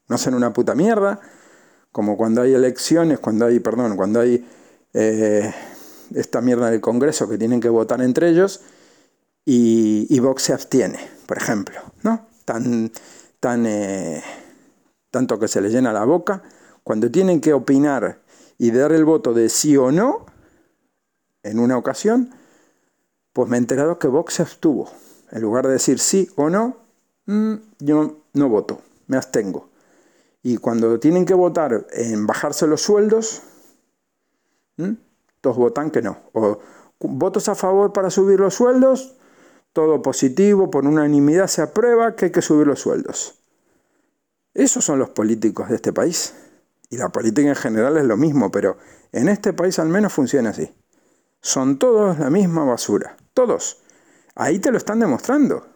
no hacen una puta mierda, como cuando hay elecciones, cuando hay, perdón, cuando hay eh, esta mierda del Congreso que tienen que votar entre ellos y, Vox se abstiene, por ejemplo, ¿no? Tan, tan, eh, tanto que se les llena la boca, cuando tienen que opinar y dar el voto de sí o no, en una ocasión, pues me he enterado que Vox se abstuvo. En lugar de decir sí o no, mm, yo no voto, me abstengo. Y cuando tienen que votar en bajarse los sueldos, todos votan que no. O votos a favor para subir los sueldos, todo positivo, por unanimidad se aprueba que hay que subir los sueldos. Esos son los políticos de este país. Y la política en general es lo mismo, pero en este país al menos funciona así. Son todos la misma basura. Todos. Ahí te lo están demostrando.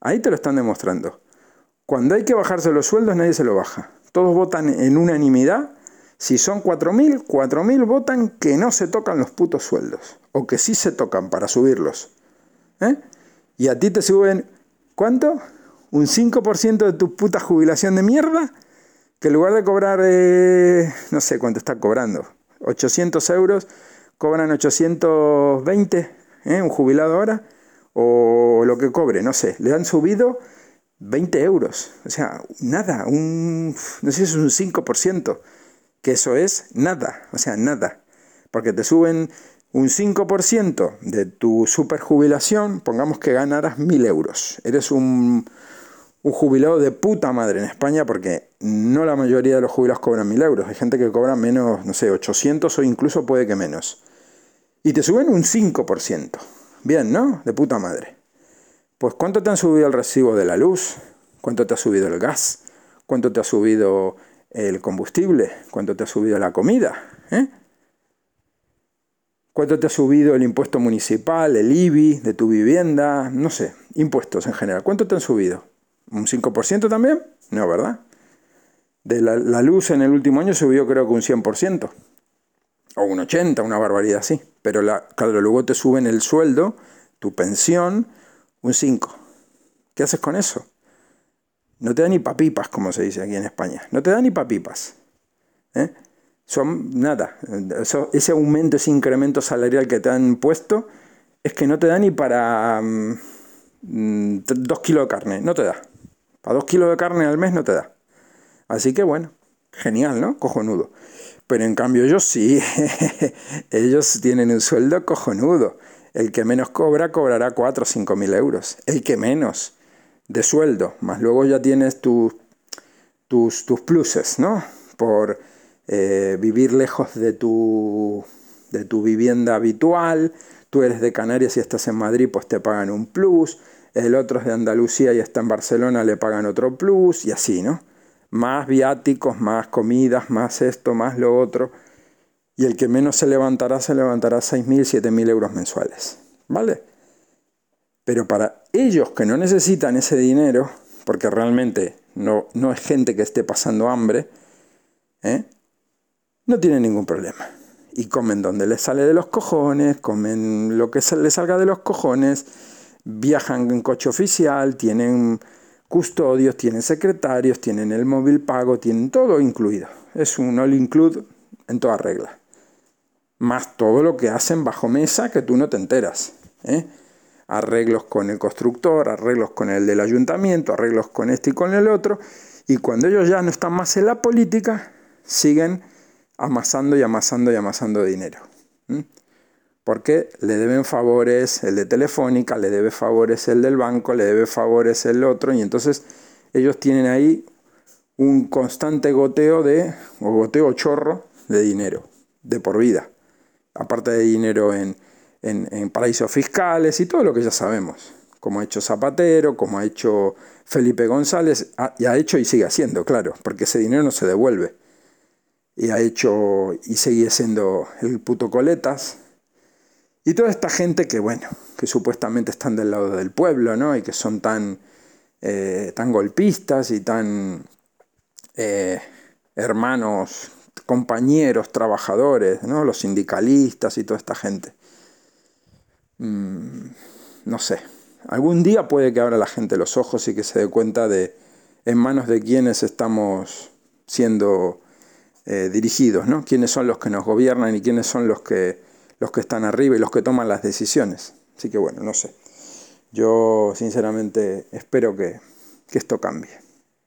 Ahí te lo están demostrando. Cuando hay que bajarse los sueldos nadie se lo baja. Todos votan en unanimidad. Si son 4.000, 4.000 votan que no se tocan los putos sueldos. O que sí se tocan para subirlos. ¿Eh? Y a ti te suben, ¿cuánto? ¿Un 5% de tu puta jubilación de mierda? que en lugar de cobrar, eh, no sé cuánto está cobrando, 800 euros, cobran 820, ¿eh? un jubilado ahora, o lo que cobre, no sé, le han subido 20 euros, o sea, nada, un, no sé si es un 5%, que eso es nada, o sea, nada, porque te suben un 5% de tu superjubilación, pongamos que ganaras 1000 euros, eres un un jubilado de puta madre en España porque no la mayoría de los jubilados cobran mil euros. Hay gente que cobra menos, no sé, 800 o incluso puede que menos. Y te suben un 5%. Bien, ¿no? De puta madre. Pues ¿cuánto te han subido el recibo de la luz? ¿Cuánto te ha subido el gas? ¿Cuánto te ha subido el combustible? ¿Cuánto te ha subido la comida? ¿Eh? ¿Cuánto te ha subido el impuesto municipal, el IBI de tu vivienda? No sé, impuestos en general. ¿Cuánto te han subido? ¿Un 5% también? No, ¿verdad? De la, luz en el último año subió creo que un 100%. O un 80%, una barbaridad así. Pero la, claro, luego te suben el sueldo, tu pensión, un 5%. ¿Qué haces con eso? No te da ni papipas, como se dice aquí en España. No te da ni papipas. ¿eh? Son nada. ese aumento, ese incremento salarial que te han puesto, es que no te da ni para mm, dos kilos de carne. No te da. A dos kilos de carne al mes no te da. Así que bueno, genial, ¿no? Cojonudo. Pero en cambio ellos sí, ellos tienen un sueldo cojonudo. El que menos cobra cobrará 4 o 5 mil euros. El que menos de sueldo. Más luego ya tienes tus, tus pluses, ¿no? Por eh, vivir lejos de tu, de tu vivienda habitual. Tú eres de Canarias y estás en Madrid, pues te pagan un plus el otro es de Andalucía y está en Barcelona, le pagan otro plus y así, ¿no? Más viáticos, más comidas, más esto, más lo otro. Y el que menos se levantará, se levantará 6.000, 7.000 euros mensuales, ¿vale? Pero para ellos que no necesitan ese dinero, porque realmente no, no es gente que esté pasando hambre, ¿eh? no tienen ningún problema. Y comen donde les sale de los cojones, comen lo que les salga de los cojones, viajan en coche oficial, tienen custodios, tienen secretarios, tienen el móvil pago, tienen todo incluido. Es un all include en toda regla. Más todo lo que hacen bajo mesa que tú no te enteras. ¿eh? Arreglos con el constructor, arreglos con el del ayuntamiento, arreglos con este y con el otro. Y cuando ellos ya no están más en la política, siguen amasando y amasando y amasando dinero porque le deben favores el de Telefónica, le debe favores el del banco, le debe favores el otro, y entonces ellos tienen ahí un constante goteo de, o goteo chorro de dinero, de por vida. Aparte de dinero en, en, paraísos fiscales y todo lo que ya sabemos, como ha hecho Zapatero, como ha hecho Felipe González, y ha hecho y sigue haciendo, claro, porque ese dinero no se devuelve. Y ha hecho y sigue siendo el puto coletas. Y toda esta gente que, bueno, que supuestamente están del lado del pueblo, ¿no? Y que son tan, eh, tan golpistas y tan eh, hermanos, compañeros, trabajadores, ¿no? Los sindicalistas y toda esta gente. Mm, no sé, algún día puede que abra la gente los ojos y que se dé cuenta de en manos de quiénes estamos siendo eh, dirigidos, ¿no? Quiénes son los que nos gobiernan y quiénes son los que, los que están arriba y los que toman las decisiones. Así que bueno, no sé. Yo sinceramente espero que, esto cambie.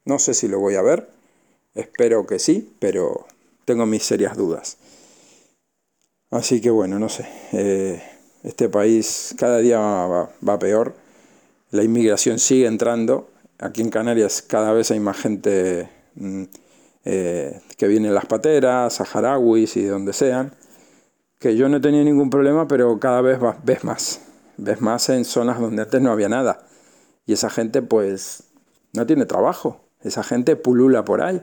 No sé si lo voy a ver, espero que sí, pero tengo mis serias dudas. Así que bueno, no sé. Eh, este país cada día va, peor. La inmigración sigue entrando. Aquí en Canarias cada vez hay más gente mm, eh, que viene en las pateras, saharauis y de donde sean. Que yo no he tenido ningún problema, pero cada vez ves más. Ves más en zonas donde antes no había nada. Y esa gente pues no tiene trabajo. Esa gente pulula por ahí.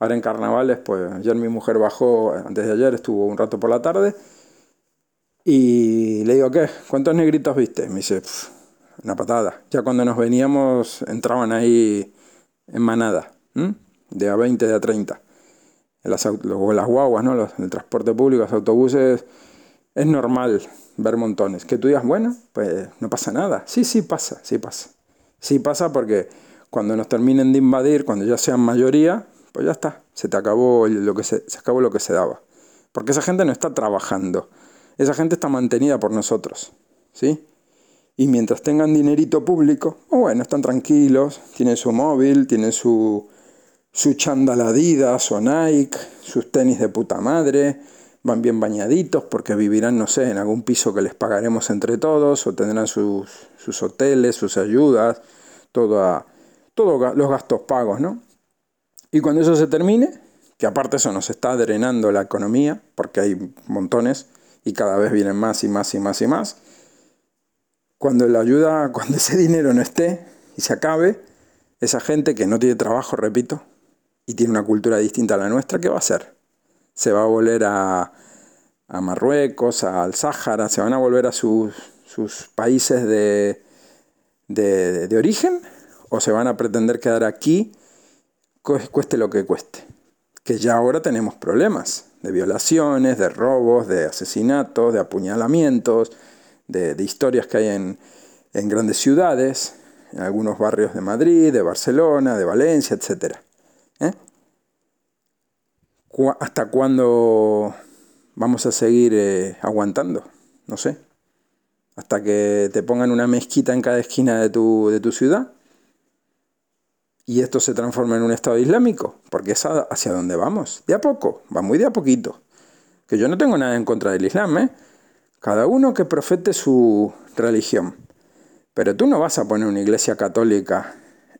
Ahora en carnavales, pues ayer mi mujer bajó, antes de ayer estuvo un rato por la tarde y le digo, ¿qué? ¿Cuántos negritos viste? Me dice, una patada. Ya cuando nos veníamos entraban ahí en manada, de a 20, de a 30. En las, las guaguas, ¿no? el transporte público, los autobuses, es normal ver montones. Que tú digas, bueno, pues no pasa nada. Sí, sí pasa, sí pasa. Sí pasa porque cuando nos terminen de invadir, cuando ya sean mayoría, pues ya está, se te acabó lo que se, se acabó lo que se daba. Porque esa gente no está trabajando esa gente está mantenida por nosotros, ¿sí? Y mientras tengan dinerito público, oh, bueno, están tranquilos, tienen su móvil, tienen su, su chándal Adidas o Nike, sus tenis de puta madre, van bien bañaditos porque vivirán, no sé, en algún piso que les pagaremos entre todos, o tendrán sus, sus hoteles, sus ayudas, todos los gastos pagos, ¿no? Y cuando eso se termine, que aparte eso nos está drenando la economía, porque hay montones, y cada vez vienen más y más y más y más. Cuando la ayuda, cuando ese dinero no esté y se acabe, esa gente que no tiene trabajo, repito, y tiene una cultura distinta a la nuestra, ¿qué va a hacer? Se va a volver a, a Marruecos, al Sáhara, se van a volver a sus, sus países de, de, de origen o se van a pretender quedar aquí, cueste lo que cueste. Que ya ahora tenemos problemas de violaciones, de robos, de asesinatos, de apuñalamientos, de, historias que hay en, grandes ciudades, en algunos barrios de Madrid, de Barcelona, de Valencia, etc. ¿Eh? ¿Hasta cuándo vamos a seguir eh, aguantando? No sé. ¿Hasta que te pongan una mezquita en cada esquina de tu, de tu ciudad? Y esto se transforma en un Estado islámico, porque es hacia donde vamos, de a poco, va muy de a poquito. Que yo no tengo nada en contra del Islam, ¿eh? Cada uno que profete su religión. Pero tú no vas a poner una iglesia católica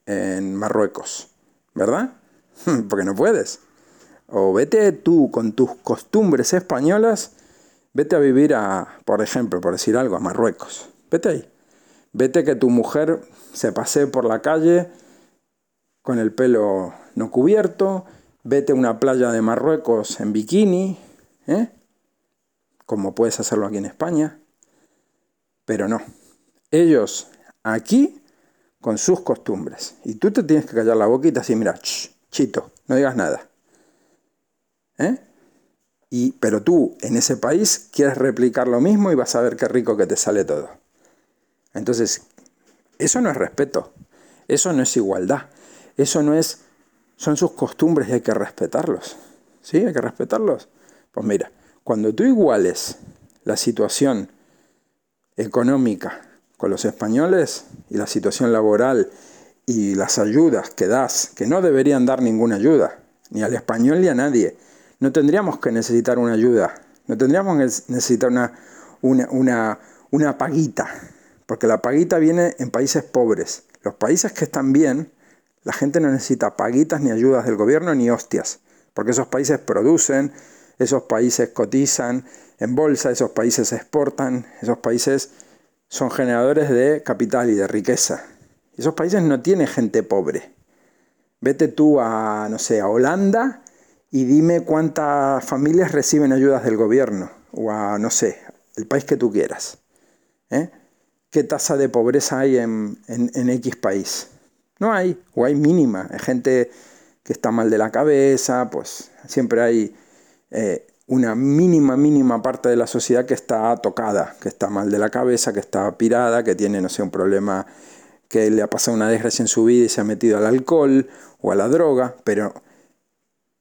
en Marruecos, ¿verdad? porque no puedes. O vete tú con tus costumbres españolas, vete a vivir a, por ejemplo, por decir algo, a Marruecos. Vete ahí. Vete que tu mujer se pase por la calle con el pelo no cubierto, vete a una playa de Marruecos en bikini, ¿eh? como puedes hacerlo aquí en España, pero no. Ellos aquí con sus costumbres. Y tú te tienes que callar la boquita así, mira, chito, no digas nada. ¿Eh? Y, pero tú en ese país quieres replicar lo mismo y vas a ver qué rico que te sale todo. Entonces, eso no es respeto, eso no es igualdad. Eso no es, son sus costumbres y hay que respetarlos. ¿Sí? Hay que respetarlos. Pues mira, cuando tú iguales la situación económica con los españoles y la situación laboral y las ayudas que das, que no deberían dar ninguna ayuda, ni al español ni a nadie, no tendríamos que necesitar una ayuda, no tendríamos que necesitar una, una, una, una paguita, porque la paguita viene en países pobres. Los países que están bien la gente no necesita paguitas ni ayudas del gobierno ni hostias, porque esos países producen, esos países cotizan en bolsa, esos países exportan, esos países son generadores de capital y de riqueza. Esos países no tienen gente pobre. Vete tú a, no sé, a Holanda y dime cuántas familias reciben ayudas del gobierno. O a, no sé, el país que tú quieras. ¿eh? ¿Qué tasa de pobreza hay en, X país? No hay, o hay mínima. Hay gente que está mal de la cabeza, pues siempre hay eh, una mínima, mínima parte de la sociedad que está tocada, que está mal de la cabeza, que está pirada, que tiene, no sé, un problema que le ha pasado una desgracia en su vida y se ha metido al alcohol o a la droga, pero,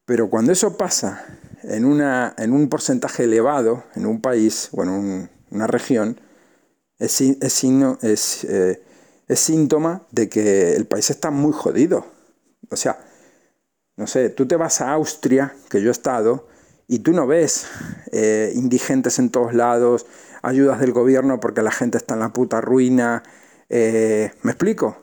pero cuando eso pasa en, una, en un porcentaje elevado en un país o en una región, es, es, es, eh, es síntoma de que el país está muy jodido. O sea, no sé, tú te vas a Austria, que yo he estado, y tú no ves eh, indigentes en todos lados, ayudas del gobierno porque la gente está en la puta ruina. Eh, ¿Me explico?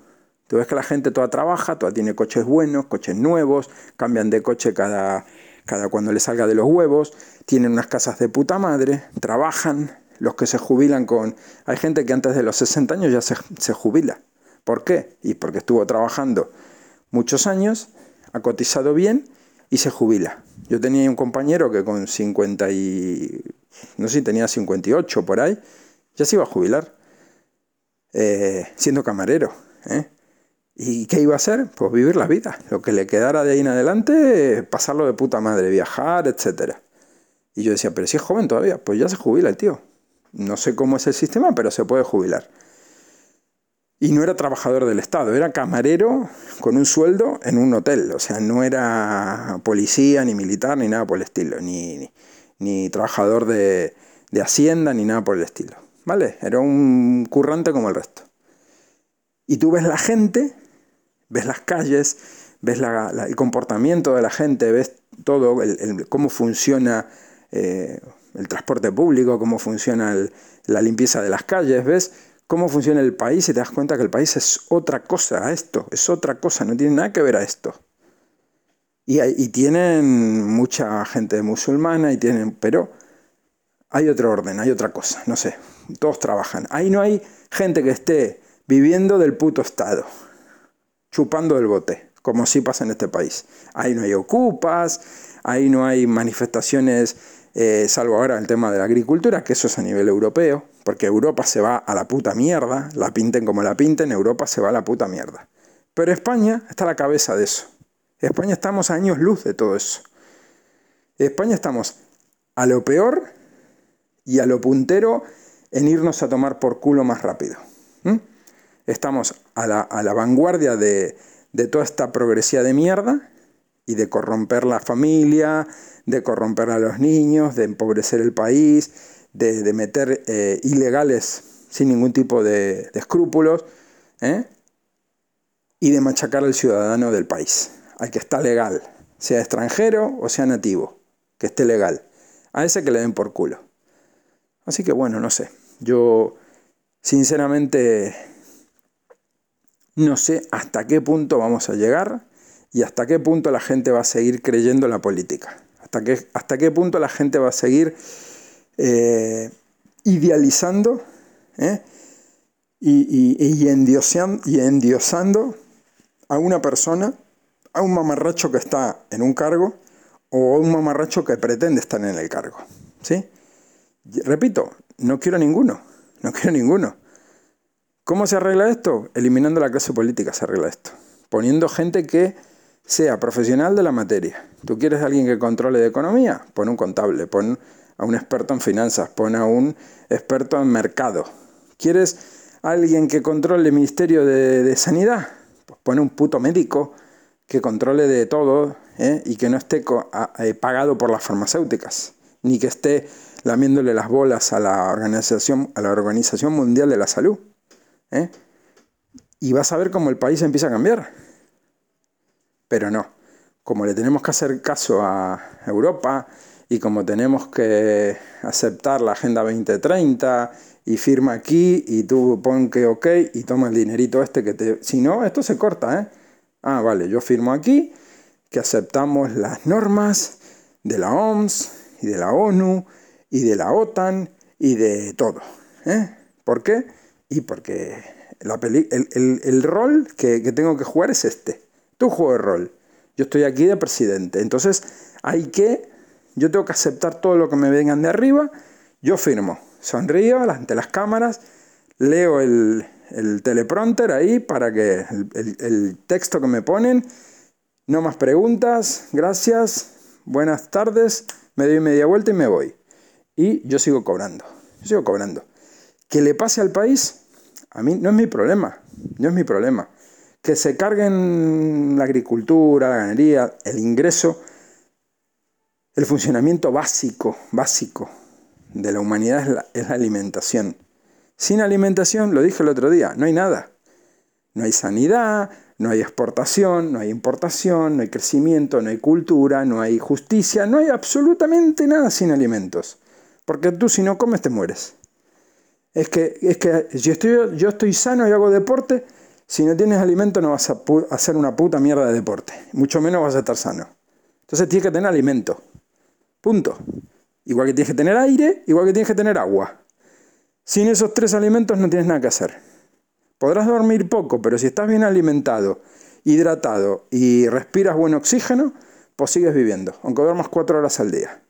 Tú ves que la gente toda trabaja, toda tiene coches buenos, coches nuevos, cambian de coche cada, cada cuando le salga de los huevos, tienen unas casas de puta madre, trabajan, los que se jubilan con... Hay gente que antes de los 60 años ya se, jubila. ¿Por qué? Y porque estuvo trabajando muchos años, ha cotizado bien y se jubila. Yo tenía un compañero que con 50 y... no sé tenía 58 por ahí, ya se iba a jubilar, eh, siendo camarero. ¿eh? ¿Y qué iba a hacer? Pues vivir la vida. Lo que le quedara de ahí en adelante, pasarlo de puta madre, viajar, etc. Y yo decía, pero si es joven todavía, pues ya se jubila el tío. No sé cómo es el sistema, pero se puede jubilar. Y no era trabajador del Estado, era camarero con un sueldo en un hotel. O sea, no era policía, ni militar, ni nada por el estilo. Ni, ni, trabajador de, de, Hacienda, ni nada por el estilo. ¿Vale? Era un currante como el resto. Y tú ves la gente, ves las calles, ves el comportamiento de la gente, ves todo, el, cómo funciona eh, el transporte público, cómo funciona la limpieza de las calles, ves cómo funciona el país y te das cuenta que el país es otra cosa a esto, es otra cosa, no tiene nada que ver a esto. Y, tienen mucha gente musulmana, y tienen, pero hay otro orden, hay otra cosa, no sé, todos trabajan. Ahí no hay gente que esté viviendo del puto Estado, chupando del bote, como sí pasa en este país. Ahí no hay ocupas, ahí no hay manifestaciones, eh, salvo ahora el tema de la agricultura, que eso es a nivel europeo porque Europa se va a la puta mierda, la pinten como la pinten, Europa se va a la puta mierda. Pero España está a la cabeza de eso. España estamos a años luz de todo eso. España estamos a lo peor y a lo puntero en irnos a tomar por culo más rápido. Estamos a la, vanguardia de, de toda esta progresía de mierda y de corromper la familia, de corromper a los niños, de empobrecer el país, de, meter eh, ilegales sin ningún tipo de, escrúpulos ¿eh? y de machacar al ciudadano del país, al que está legal, sea extranjero o sea nativo, que esté legal, a ese que le den por culo. Así que bueno, no sé, yo sinceramente no sé hasta qué punto vamos a llegar y hasta qué punto la gente va a seguir creyendo en la política. Hasta qué, hasta qué punto la gente va a seguir eh, idealizando ¿eh? y, y, endiosando, a una persona, a un mamarracho que está en un cargo o a un mamarracho que pretende estar en el cargo. ¿sí? Repito, no quiero ninguno, no quiero ninguno. ¿Cómo se arregla esto? Eliminando la clase política se arregla esto. Poniendo gente que sea profesional de la materia. ¿Tú quieres alguien que controle de economía? Pon un contable, pon a un experto en finanzas, pon a un experto en mercado. ¿Quieres alguien que controle el Ministerio de, Sanidad? Pues pone un puto médico que controle de todo ¿eh? y que no esté eh, pagado por las farmacéuticas, ni que esté lamiéndole las bolas a la Organización, a la Organización Mundial de la Salud. ¿Eh? Y vas a ver cómo el país empieza a cambiar. Pero no, como le tenemos que hacer caso a Europa, y como tenemos que aceptar la Agenda 2030 y firma aquí y tú pon que ok y toma el dinerito este que te... Si no, esto se corta, ¿eh? Ah, vale, yo firmo aquí que aceptamos las normas de la OMS y de la ONU y de la OTAN y de todo. ¿eh? ¿Por qué? Y porque la el, rol que, que, tengo que jugar es este. Tú juego de rol. Yo estoy aquí de presidente. Entonces hay que, yo tengo que aceptar todo lo que me vengan de arriba. Yo firmo, sonrío ante las cámaras, leo el, el teleprompter ahí para que el, texto que me ponen, no más preguntas, gracias, buenas tardes, me doy media vuelta y me voy. Y yo sigo cobrando, yo sigo cobrando. Que le pase al país, a mí no es mi problema, no es mi problema. Que se carguen la agricultura, la ganadería, el ingreso, el funcionamiento básico, básico de la humanidad es la alimentación. Sin alimentación, lo dije el otro día, no hay nada. No hay sanidad, no hay exportación, no hay importación, no hay crecimiento, no hay cultura, no hay justicia, no hay absolutamente nada sin alimentos. Porque tú si no comes te mueres. Es que, es que yo, estoy, yo estoy sano y hago deporte, si no tienes alimento no vas a hacer una puta mierda de deporte. Mucho menos vas a estar sano. Entonces tienes que tener alimento. Punto. Igual que tienes que tener aire, igual que tienes que tener agua. Sin esos tres alimentos no tienes nada que hacer. Podrás dormir poco, pero si estás bien alimentado, hidratado y respiras buen oxígeno, pues sigues viviendo, aunque duermas cuatro horas al día.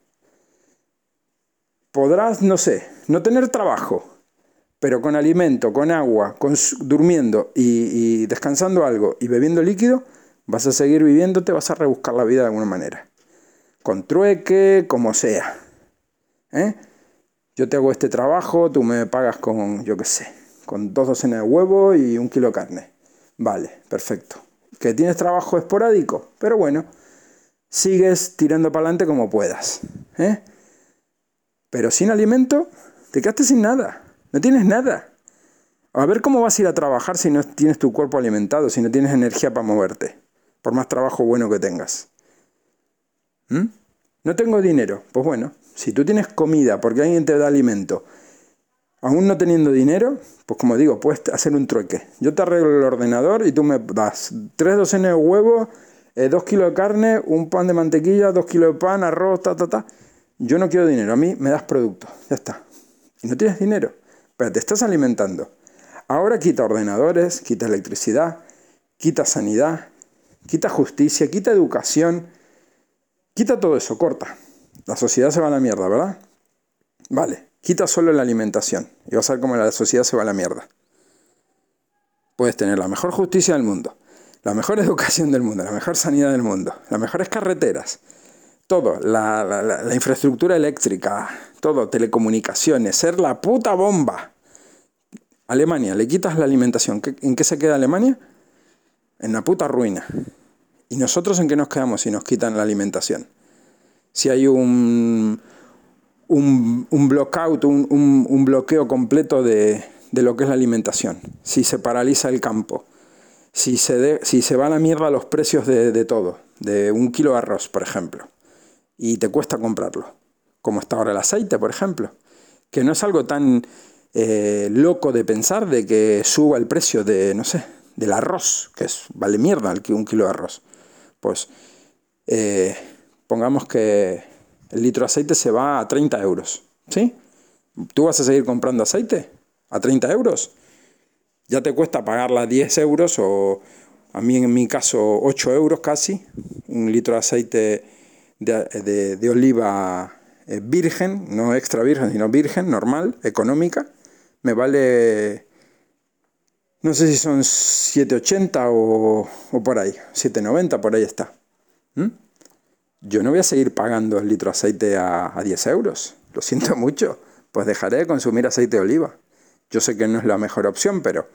Podrás, no sé, no tener trabajo, pero con alimento, con agua, con, durmiendo y, descansando algo y bebiendo líquido, vas a seguir viviendo, te vas a rebuscar la vida de alguna manera. Con trueque, como sea. ¿Eh? yo te hago este trabajo, tú me pagas con, yo qué sé, con dos docenas de huevos y un kilo de carne. Vale, perfecto. ¿Que tienes trabajo esporádico? Pero bueno, sigues tirando para adelante como puedas. ¿eh? Pero sin alimento, te quedaste sin nada. No tienes nada. A ver cómo vas a ir a trabajar si no tienes tu cuerpo alimentado, si no tienes energía para moverte, por más trabajo bueno que tengas. ¿Mm? No tengo dinero. Pues bueno, si tú tienes comida porque alguien te da alimento, aún no teniendo dinero, pues como digo, puedes hacer un trueque. Yo te arreglo el ordenador y tú me das tres docenas de huevos, eh, dos kilos de carne, un pan de mantequilla, dos kilos de pan, arroz, ta, ta, ta. Yo no quiero dinero, a mí me das producto, ya está. Y no tienes dinero, pero te estás alimentando. Ahora quita ordenadores, quita electricidad, quita sanidad, quita justicia, quita educación, quita todo eso, corta. La sociedad se va a la mierda, ¿verdad? Vale, quita solo la alimentación y vas a ver cómo la sociedad se va a la mierda. Puedes tener la mejor justicia del mundo, la mejor educación del mundo, la mejor sanidad del mundo, las mejores carreteras, todo, la, infraestructura eléctrica, todo, telecomunicaciones, ser la puta bomba. Alemania, le quitas la alimentación. ¿En qué se queda Alemania? En la puta ruina. ¿Y nosotros en qué nos quedamos si nos quitan la alimentación? si hay un, un, un blockout, un, bloqueo completo de, lo que es la alimentación, si se paraliza el campo, si se, si se va a la mierda los precios de, todo, de un kilo de arroz, por ejemplo, y te cuesta comprarlo, como está ahora el aceite, por ejemplo, que no es algo tan eh, loco de pensar de que suba el precio de, no sé, del arroz, que es, vale mierda un kilo de arroz. Pues eh, pongamos que el litro de aceite se va a 30 euros, ¿sí? ¿Tú vas a seguir comprando aceite a 30 euros? Ya te cuesta pagarla 10 euros o a mí en mi caso 8 euros casi, un litro de aceite de, oliva eh, virgen, no extra virgen, sino virgen, normal, económica, me vale, no sé si son 7,80 o, o por ahí, 7,90, por ahí está yo no voy a seguir pagando el litro de aceite a, 10 euros. Lo siento mucho. Pues dejaré de consumir aceite de oliva. Yo sé que no es la mejor opción, pero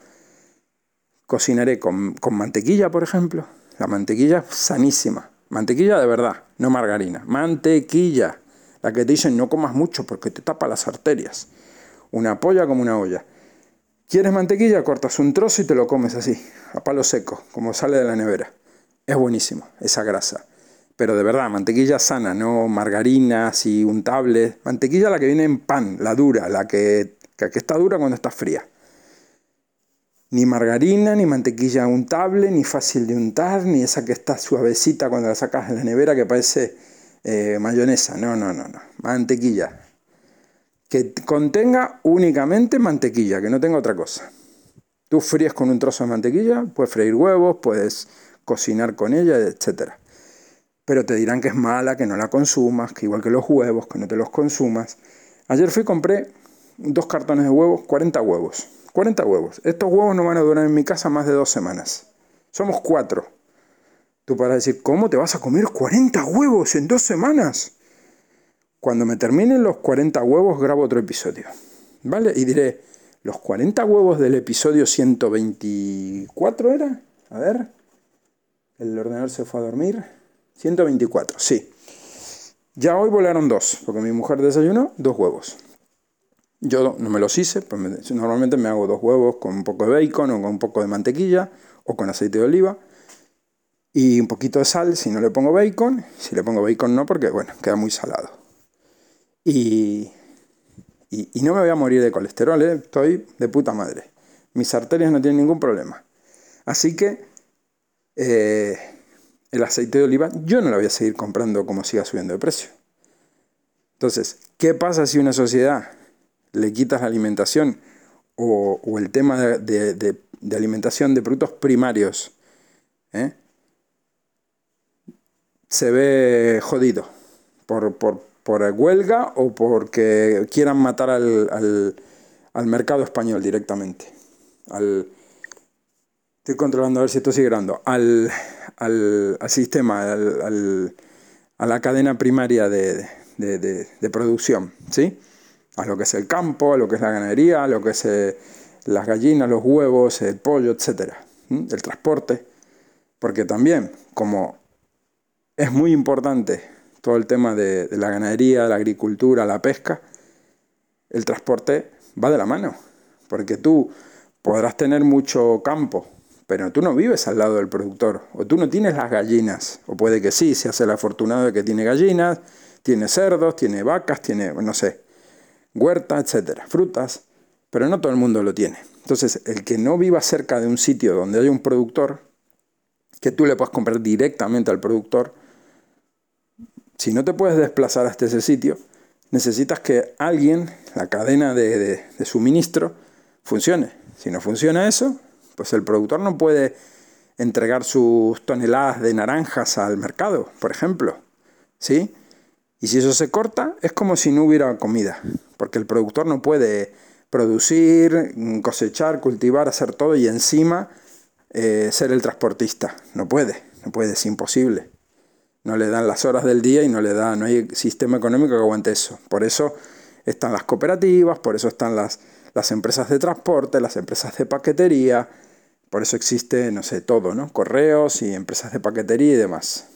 cocinaré con, mantequilla, por ejemplo. La mantequilla sanísima. Mantequilla de verdad, no margarina. Mantequilla. La que te dicen no comas mucho porque te tapa las arterias. Una polla como una olla. ¿Quieres mantequilla? Cortas un trozo y te lo comes así, a palo seco, como sale de la nevera. Es buenísimo, esa grasa pero de verdad, mantequilla sana, no margarinas y untables. Mantequilla la que viene en pan, la dura, la que, está dura cuando está fría. Ni margarina, ni mantequilla untable, ni fácil de untar, ni esa que está suavecita cuando la sacas de la nevera que parece eh, mayonesa. No, no, no, no. Mantequilla. Que contenga únicamente mantequilla, que no tenga otra cosa. Tú fríes con un trozo de mantequilla, puedes freír huevos, puedes cocinar con ella, etc. Pero te dirán que es mala, que no la consumas, que igual que los huevos, que no te los consumas. Ayer fui y compré dos cartones de huevos, 40 huevos. 40 huevos. Estos huevos no van a durar en mi casa más de dos semanas. Somos cuatro. Tú para decir, ¿cómo te vas a comer 40 huevos en dos semanas? Cuando me terminen los 40 huevos grabo otro episodio. ¿Vale? Y diré, ¿los 40 huevos del episodio 124 era? A ver. El ordenador se fue a dormir. 124, sí. Ya hoy volaron dos, porque mi mujer desayunó dos huevos. Yo no me los hice, pues normalmente me hago dos huevos con un poco de bacon o con un poco de mantequilla o con aceite de oliva y un poquito de sal si no le pongo bacon. Si le pongo bacon no, porque bueno, queda muy salado. Y, y, no me voy a morir de colesterol, ¿eh? estoy de puta madre. Mis arterias no tienen ningún problema. Así que eh, el aceite de oliva yo no lo voy a seguir comprando como siga subiendo de precio. Entonces, ¿qué pasa si una sociedad le quitas la alimentación o, el tema de, alimentación de productos primarios? ¿eh? se ve jodido por, por, huelga o porque quieran matar al, mercado español directamente. Al, estoy controlando a ver si esto sigue grabando. Al, al, sistema, a la cadena primaria de, producción, ¿sí? A lo que es el campo, a lo que es la ganadería, a lo que es eh, las gallinas, los huevos, el pollo, etc. El transporte. Porque también, como es muy importante todo el tema de, la ganadería, la agricultura, la pesca. El transporte va de la mano, porque tú podrás tener mucho campo, pero tú no vives al lado del productor, o tú no tienes las gallinas, o puede que sí, se hace el afortunado de que tiene gallinas, tiene cerdos, tiene vacas, tiene, no sé, huerta, etcétera, frutas, pero no todo el mundo lo tiene. Entonces, el que no viva cerca de un sitio donde haya un productor, que tú le puedas comprar directamente al productor, si no te puedes desplazar hasta ese sitio, necesitas que alguien, la cadena de, suministro, funcione. Si no funciona eso, pues el productor no puede entregar sus toneladas de naranjas al mercado, por ejemplo. ¿Sí? Y si eso se corta, es como si no hubiera comida, porque el productor no puede producir, cosechar, cultivar, hacer todo y encima eh, ser el transportista. No puede, no puede, es imposible no le dan las horas del día y no le da, no hay sistema económico que aguante eso. Por eso están las cooperativas, por eso están las, las empresas de transporte, las empresas de paquetería, por eso existe, no sé, todo, ¿no? Correos y empresas de paquetería y demás.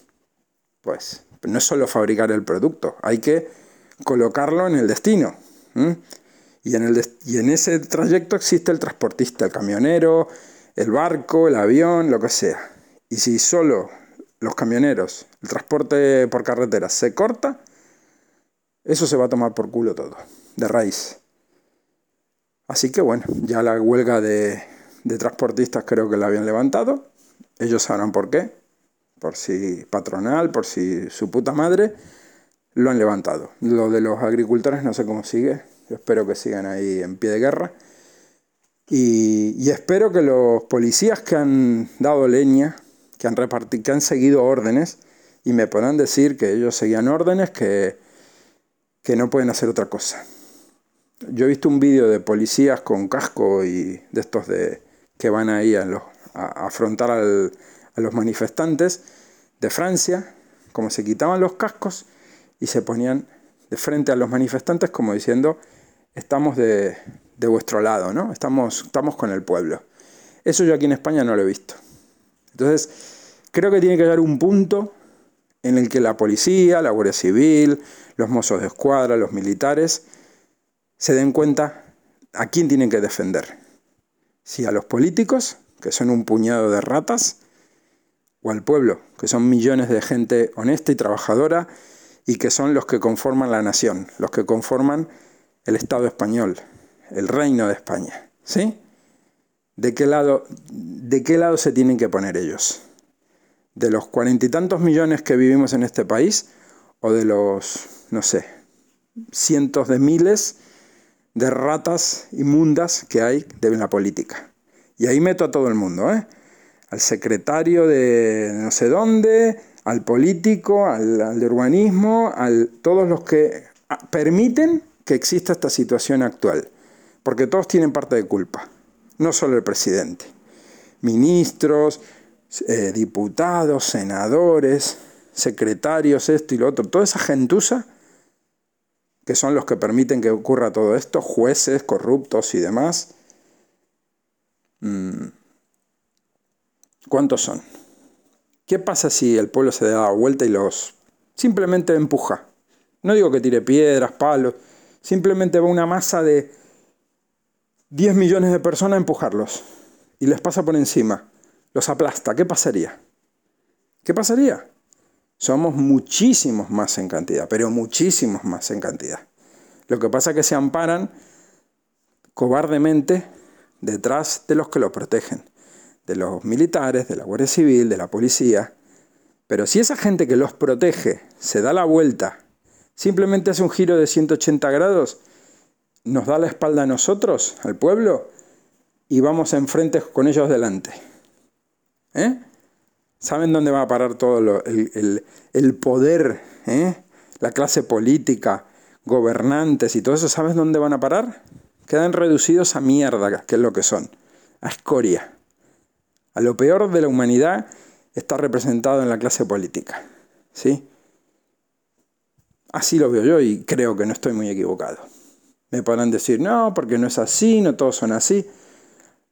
Pues no es solo fabricar el producto, hay que colocarlo en el destino. Y, en el y en ese trayecto existe el transportista, el camionero, el barco, el avión, lo que sea. Y si solo los camioneros, el transporte por carretera se corta, eso se va a tomar por culo todo, de raíz. Así que bueno, ya la huelga de, transportistas creo que la habían levantado. Ellos sabrán por qué. Por si patronal, por si su puta madre, lo han levantado. Lo de los agricultores no sé cómo sigue. Yo espero que sigan ahí en pie de guerra. Y, y espero que los policías que han dado leña que han, repartido, que han seguido órdenes y me podrán decir que ellos seguían órdenes que, que no pueden hacer otra cosa. Yo he visto un vídeo de policías con casco y de estos de, que van ahí a, a afrontar al, a los manifestantes de Francia, como se quitaban los cascos y se ponían de frente a los manifestantes como diciendo, estamos de, vuestro lado, ¿no? Estamos, estamos con el pueblo. Eso yo aquí en España no lo he visto. Entonces, creo que tiene que haber un punto en el que la policía, la Guardia Civil, los mozos de escuadra, los militares, se den cuenta a quién tienen que defender. Si a los políticos, que son un puñado de ratas, o al pueblo, que son millones de gente honesta y trabajadora y que son los que conforman la nación, los que conforman el Estado español, el reino de España. ¿Sí? ¿De qué lado, de qué lado se tienen que poner ellos? ¿De los cuarenta y tantos millones que vivimos en este país o de los, no sé, cientos de miles de ratas inmundas que hay de la política? Y ahí meto a todo el mundo, ¿eh? Al secretario de no sé dónde, al político, al, de urbanismo, a todos los que permiten que exista esta situación actual. Porque todos tienen parte de culpa, no solo el presidente. Ministros, eh, diputados, senadores, secretarios, esto y lo otro, toda esa gentuza que son los que permiten que ocurra todo esto, jueces corruptos y demás. Mm. ¿Cuántos son? ¿Qué pasa si el pueblo se da vuelta y los simplemente empuja? No digo que tire piedras, palos, simplemente va una masa de 10 millones de personas a empujarlos y les pasa por encima, los aplasta. ¿Qué pasaría? ¿Qué pasaría? Somos muchísimos más en cantidad, pero muchísimos más en cantidad. Lo que pasa es que se amparan cobardemente detrás de los que los protegen, de los militares, de la Guardia Civil, de la policía. Pero si esa gente que los protege se da la vuelta, simplemente hace un giro de 180 grados, nos da la espalda a nosotros, al pueblo, y vamos enfrente con ellos delante. ¿Eh? ¿Saben dónde va a parar todo el, poder? Eh? La clase política, gobernantes y todo eso, ¿sabes dónde van a parar? Quedan reducidos a mierda, que es lo que son, a escoria. A lo peor de la humanidad está representado en la clase política. ¿Sí? Así lo veo yo y creo que no estoy muy equivocado. Me podrán decir, no, porque no es así, no todos son así.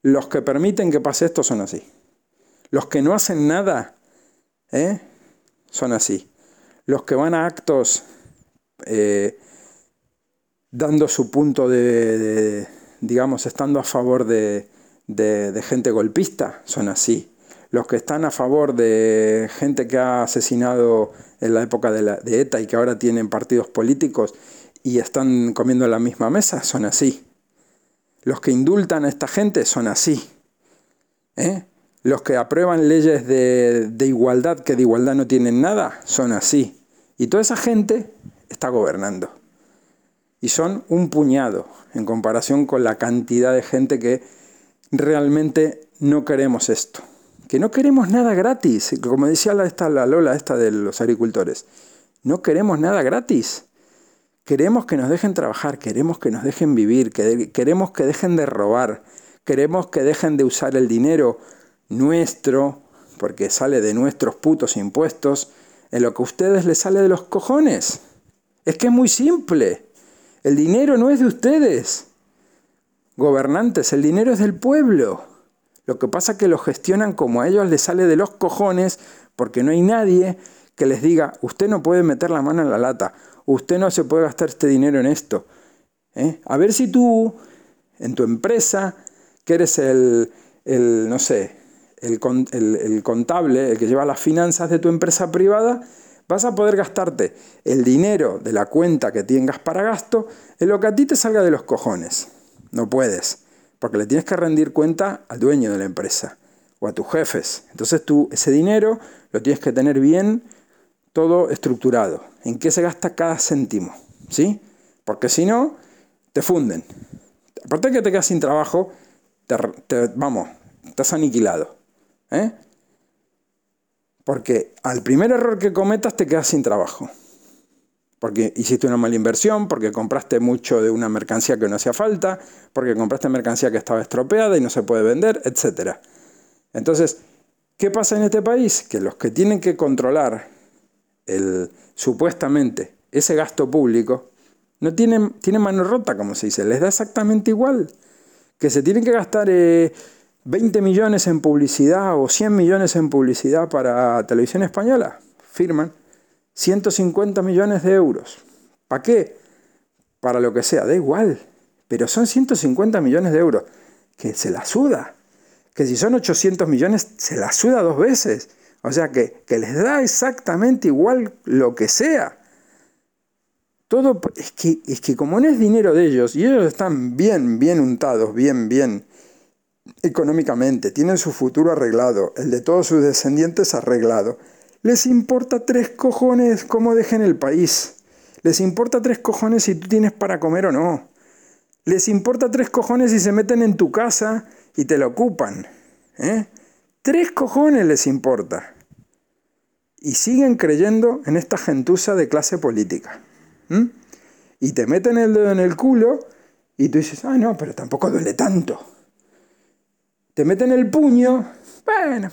Los que permiten que pase esto son así. Los que no hacen nada ¿eh? son así. Los que van a actos eh, dando su punto de, digamos, estando a favor de, gente golpista, son así. Los que están a favor de gente que ha asesinado en la época de, la, de ETA y que ahora tienen partidos políticos y están comiendo en la misma mesa, son así. Los que indultan a esta gente son así. ¿eh? Los que aprueban leyes de, igualdad que de igualdad no tienen nada, son así. Y toda esa gente está gobernando. Y son un puñado en comparación con la cantidad de gente que realmente no queremos esto. Que no queremos nada gratis. Como decía la, esta, la Lola esta de los agricultores. No queremos nada gratis. Queremos que nos dejen trabajar, queremos que nos dejen vivir, queremos que dejen de robar, queremos que dejen de usar el dinero nuestro, porque sale de nuestros putos impuestos, en lo que a ustedes les sale de los cojones. Es que es muy simple. El dinero no es de ustedes. Gobernantes, el dinero es del pueblo. Lo que pasa es que lo gestionan como a ellos les sale de los cojones porque no hay nadie que les diga, usted no puede meter la mano en la lata, usted no se puede gastar este dinero en esto. ¿eh? A ver si tú, en tu empresa, que eres el, el no sé, el, contable, el que lleva las finanzas de tu empresa privada, vas a poder gastarte el dinero de la cuenta que tengas para gasto en lo que a ti te salga de los cojones. No puedes, porque le tienes que rendir cuenta al dueño de la empresa o a tus jefes. Entonces tú ese dinero lo tienes que tener bien todo estructurado, en qué se gasta cada céntimo, ¿sí? Porque si no, te funden. Aparte de que te quedas sin trabajo, te, vamos, estás aniquilado. ¿Eh? Porque al primer error que cometas te quedas sin trabajo. Porque hiciste una mala inversión, porque compraste mucho de una mercancía que no hacía falta, porque compraste mercancía que estaba estropeada y no se puede vender, etc. Entonces, ¿qué pasa en este país? Que los que tienen que controlar el, supuestamente ese gasto público no tienen, tienen mano rota, como se dice, les da exactamente igual. Que se tienen que gastar eh, 20 millones en publicidad o 100 millones en publicidad para televisión española, firman 150 millones de euros. ¿Para qué? Para lo que sea, da igual. Pero son 150 millones de euros. Que se la suda. Que si son 800 millones, se la suda dos veces. O sea que, que les da exactamente igual lo que sea. Todo es que, es que como no es dinero de ellos, y ellos están bien, bien untados, bien, bien económicamente, tienen su futuro arreglado, el de todos sus descendientes arreglado. Les importa tres cojones cómo dejen el país. Les importa tres cojones si tú tienes para comer o no. Les importa tres cojones si se meten en tu casa y te lo ocupan. ¿eh? Tres cojones les importa. Y siguen creyendo en esta gentuza de clase política. Y te meten el dedo en el culo y tú dices, ah, no, pero tampoco duele tanto. Te meten el puño, bueno,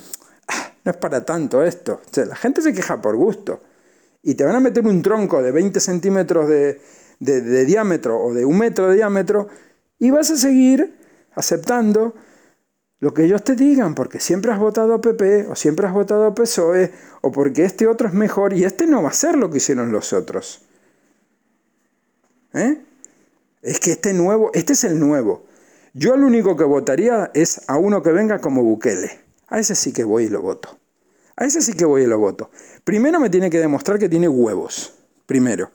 no es para tanto esto. la gente se queja por gusto. Y te van a meter un tronco de 20 centímetros de, diámetro o de un metro de diámetro y vas a seguir aceptando lo que ellos te digan, porque siempre has votado a PP o siempre has votado a PSOE o porque este otro es mejor y este no va a ser lo que hicieron los otros. ¿Eh? Es que este nuevo, este es el nuevo. Yo lo único que votaría es a uno que venga como Bukele. A ese sí que voy y lo voto. A ese sí que voy y lo voto. Primero me tiene que demostrar que tiene huevos. Primero.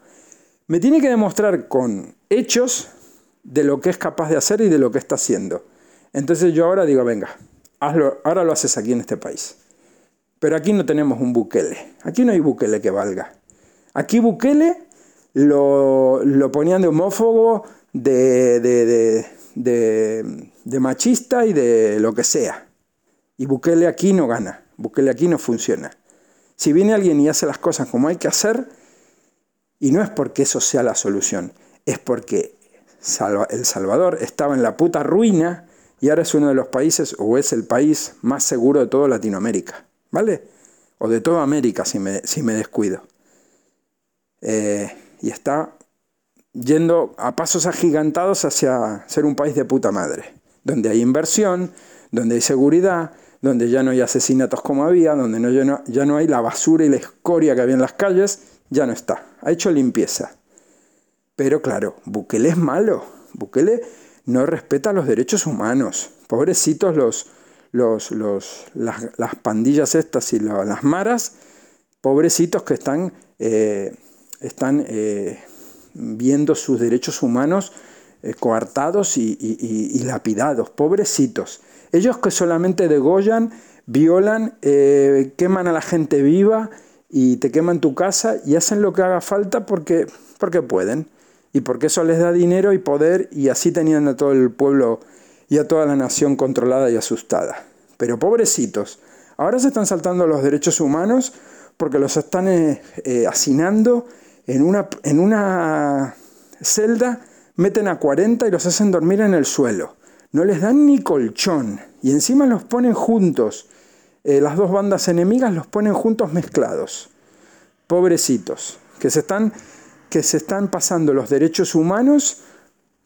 Me tiene que demostrar con hechos de lo que es capaz de hacer y de lo que está haciendo. Entonces yo ahora digo, venga, hazlo, ahora lo haces aquí en este país. Pero aquí no tenemos un Bukele. Aquí no hay Bukele que valga. Aquí Bukele lo, ponían de homófobo, de, de, de, machista y de lo que sea. Y Bukele aquí no gana. Bukele aquí no funciona. Si viene alguien y hace las cosas como hay que hacer, y no es porque eso sea la solución, es porque El Salvador estaba en la puta ruina y ahora es uno de los países, o es el país más seguro de toda Latinoamérica, ¿vale? O de toda América, si me, si me descuido. Eh, y está yendo a pasos agigantados hacia ser un país de puta madre, donde hay inversión, donde hay seguridad, donde ya no hay asesinatos como había, donde no, ya, no, ya no hay la basura y la escoria que había en las calles, ya no está. Ha hecho limpieza. Pero claro, Bukele es malo. Bukele no respeta los derechos humanos. Pobrecitos los, los, los las, pandillas estas y las maras, pobrecitos que están, eh, están eh, viendo sus derechos humanos eh, coartados y, lapidados, pobrecitos. Ellos que solamente degollan, violan, queman a la gente viva y te queman tu casa y hacen lo que haga falta porque, porque pueden y porque eso les da dinero y poder y así tenían a todo el pueblo y a toda la nación controlada y asustada. Pero pobrecitos, ahora se están saltando los derechos humanos porque los están eh, eh, hacinando en una, en una celda, meten a 40 y los hacen dormir en el suelo. No les dan ni colchón y encima los ponen juntos. Eh, las dos bandas enemigas los ponen juntos mezclados. Pobrecitos, que se están que se están pasando los derechos humanos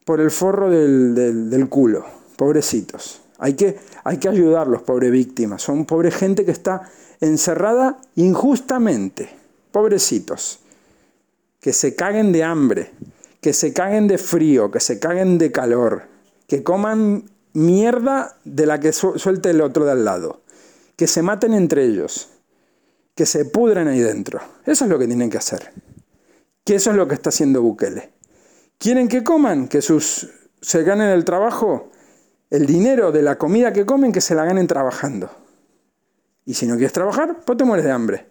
por el forro del, culo. Pobrecitos. Hay que, hay que ayudarlos, pobre víctimas. Son pobre gente que está encerrada injustamente. Pobrecitos. Que se caguen de hambre, que se caguen de frío, que se caguen de calor, que coman mierda de la que suelte el otro de al lado, que se maten entre ellos, que se pudren ahí dentro. Eso es lo que tienen que hacer que eso es lo que está haciendo Bukele. ¿Quieren que coman? Que sus, se ganen el trabajo, el dinero de la comida que comen, que se la ganen trabajando. Y si no quieres trabajar, pues te mueres de hambre.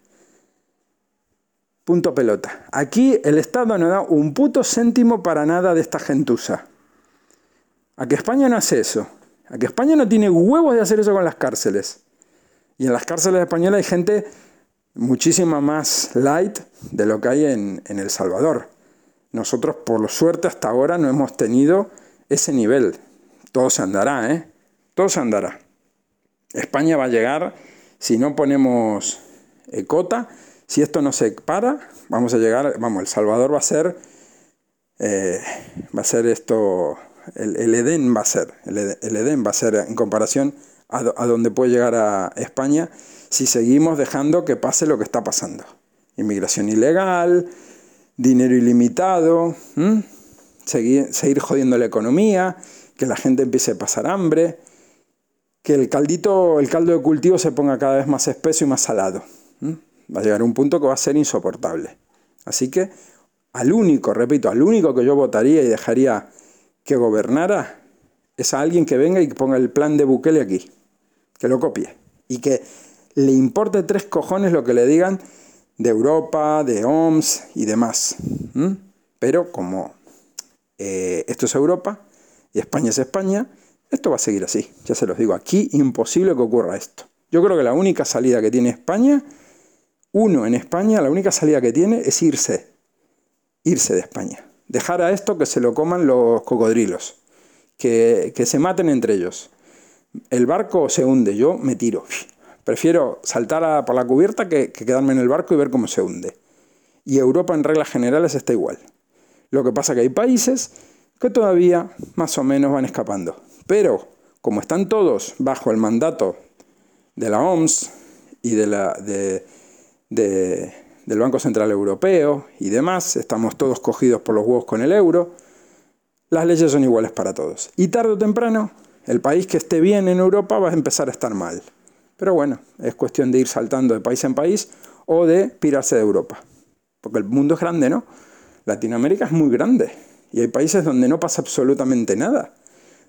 Punto pelota. Aquí el Estado no da un puto céntimo para nada de esta gentuza. A que España no hace eso. A que España no tiene huevos de hacer eso con las cárceles. Y en las cárceles españolas hay gente muchísima más light de lo que hay en, El Salvador. Nosotros, por suerte, hasta ahora no hemos tenido ese nivel. Todo se andará, ¿eh? Todo se andará. España va a llegar, si no ponemos eh, cota, si esto no se para, vamos a llegar, vamos, El Salvador va a ser, eh, va a ser esto, el, Edén va a ser, el, Edén va a ser en comparación a, a donde puede llegar a España si seguimos dejando que pase lo que está pasando. Inmigración ilegal, dinero ilimitado, seguir, seguir jodiendo la economía, que la gente empiece a pasar hambre, que el caldito, el caldo de cultivo se ponga cada vez más espeso y más salado. Va a llegar un punto que va a ser insoportable. Así que al único, repito, al único que yo votaría y dejaría que gobernara es a alguien que venga y que ponga el plan de Bukele aquí, que lo copie y que le importe tres cojones lo que le digan de Europa, de OMS y demás. Pero como eh, esto es Europa y España es España, Esto va a seguir así, ya se los digo. Aquí imposible que ocurra esto. Yo creo que la única salida que tiene España, uno en España, la única salida que tiene es irse. Irse de España. Dejar a esto que se lo coman los cocodrilos. Que, se maten entre ellos. El barco se hunde, yo me tiro. Prefiero saltar por la cubierta que, que quedarme en el barco y ver cómo se hunde. Y Europa en reglas generales está igual. Lo que pasa que hay países que todavía más o menos van escapando. Pero como están todos bajo el mandato de la OMS y de la, del Banco Central Europeo y demás, estamos todos cogidos por los huevos con el euro, las leyes son iguales para todos. Y tarde o temprano, el país que esté bien en Europa va a empezar a estar mal. Pero bueno, es cuestión de ir saltando de país en país o de pirarse de Europa. Porque el mundo es grande, ¿no? Latinoamérica es muy grande y hay países donde no pasa absolutamente nada.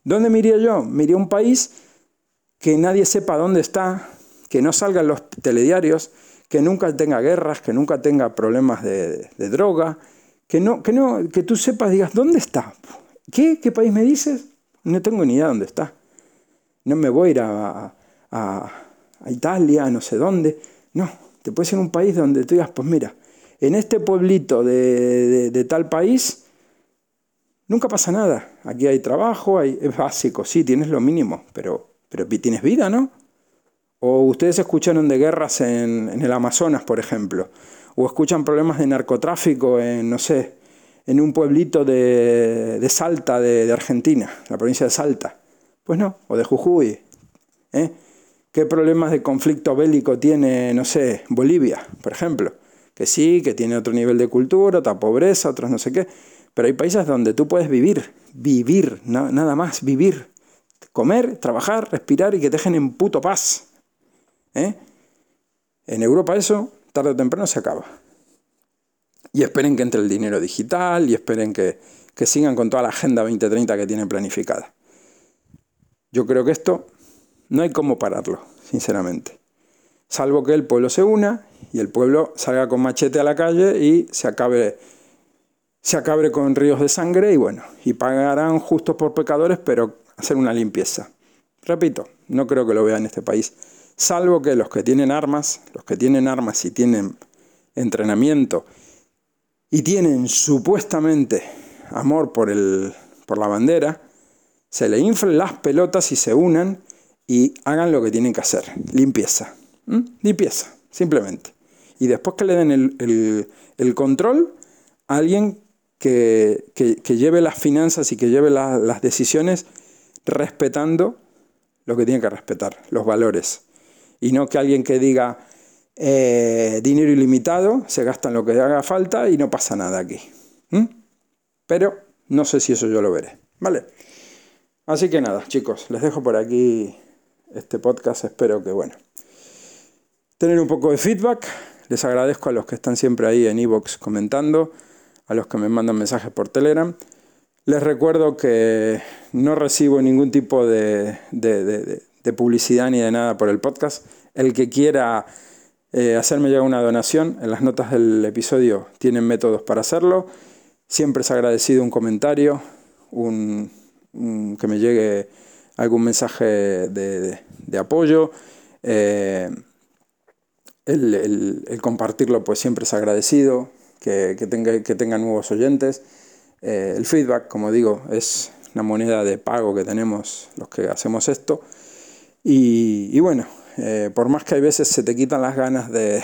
¿Dónde me iría yo? Me iría a un país que nadie sepa dónde está, que no salgan los telediarios, que nunca tenga guerras, que nunca tenga problemas de, droga, que, no, que, no, que tú sepas, digas, ¿dónde está? ¿Qué? ¿Qué país me dices? No tengo ni idea dónde está. No me voy a ir a, a, Italia, no sé dónde. No, te puedes ir un país donde tú digas, pues mira, en este pueblito de, tal país nunca pasa nada. Aquí hay trabajo, hay, es básico, sí, tienes lo mínimo, pero, pero tienes vida, ¿no? O ustedes escucharon de guerras en, el Amazonas, por ejemplo, o escuchan problemas de narcotráfico en, no sé, en un pueblito de, Salta, de, Argentina, la provincia de Salta. Pues no, o de Jujuy. ¿eh? ¿Qué problemas de conflicto bélico tiene, no sé, Bolivia, por ejemplo? que sí, que tiene otro nivel de cultura, otra pobreza, otros no sé qué, pero hay países donde tú puedes vivir, vivir, nada más, vivir, comer, trabajar, respirar y que te dejen en puto paz. ¿Eh? En Europa eso, tarde o temprano, se acaba. Y esperen que entre el dinero digital y esperen que, que sigan con toda la Agenda 2030 que tienen planificada. Yo creo que esto no hay cómo pararlo, sinceramente salvo que el pueblo se una y el pueblo salga con machete a la calle y se acabe, se acabe con ríos de sangre y bueno, y pagarán justos por pecadores, pero hacer una limpieza. Repito, no creo que lo vean en este país, salvo que los que tienen armas, los que tienen armas y tienen entrenamiento y tienen supuestamente amor por, el, por la bandera, se le inflen las pelotas y se unan y hagan lo que tienen que hacer, limpieza. ¿Mm? Limpieza, simplemente. Y después que le den el, control a alguien que, lleve las finanzas y que lleve las decisiones respetando lo que tiene que respetar, los valores. Y no que alguien que diga eh, dinero ilimitado, se gasta en lo que haga falta y no pasa nada aquí. Pero no sé si eso yo lo veré. ¿Vale? Así que nada, chicos, les dejo por aquí este podcast. Espero que, bueno, tener un poco de feedback. Les agradezco a los que están siempre ahí en iVoox comentando, a los que me mandan mensajes por Telegram. Les recuerdo que no recibo ningún tipo de, publicidad ni de nada por el podcast. El que quiera eh, hacerme llegar una donación, en las notas del episodio tienen métodos para hacerlo. Siempre es agradecido un comentario, un, que me llegue algún mensaje de, apoyo. Eh, el, compartirlo pues siempre es agradecido, que, tenga, que tenga nuevos oyentes. Eh, el feedback, como digo, es una moneda de pago que tenemos los que hacemos esto. Y, bueno, eh, por más que hay veces se te quitan las ganas de,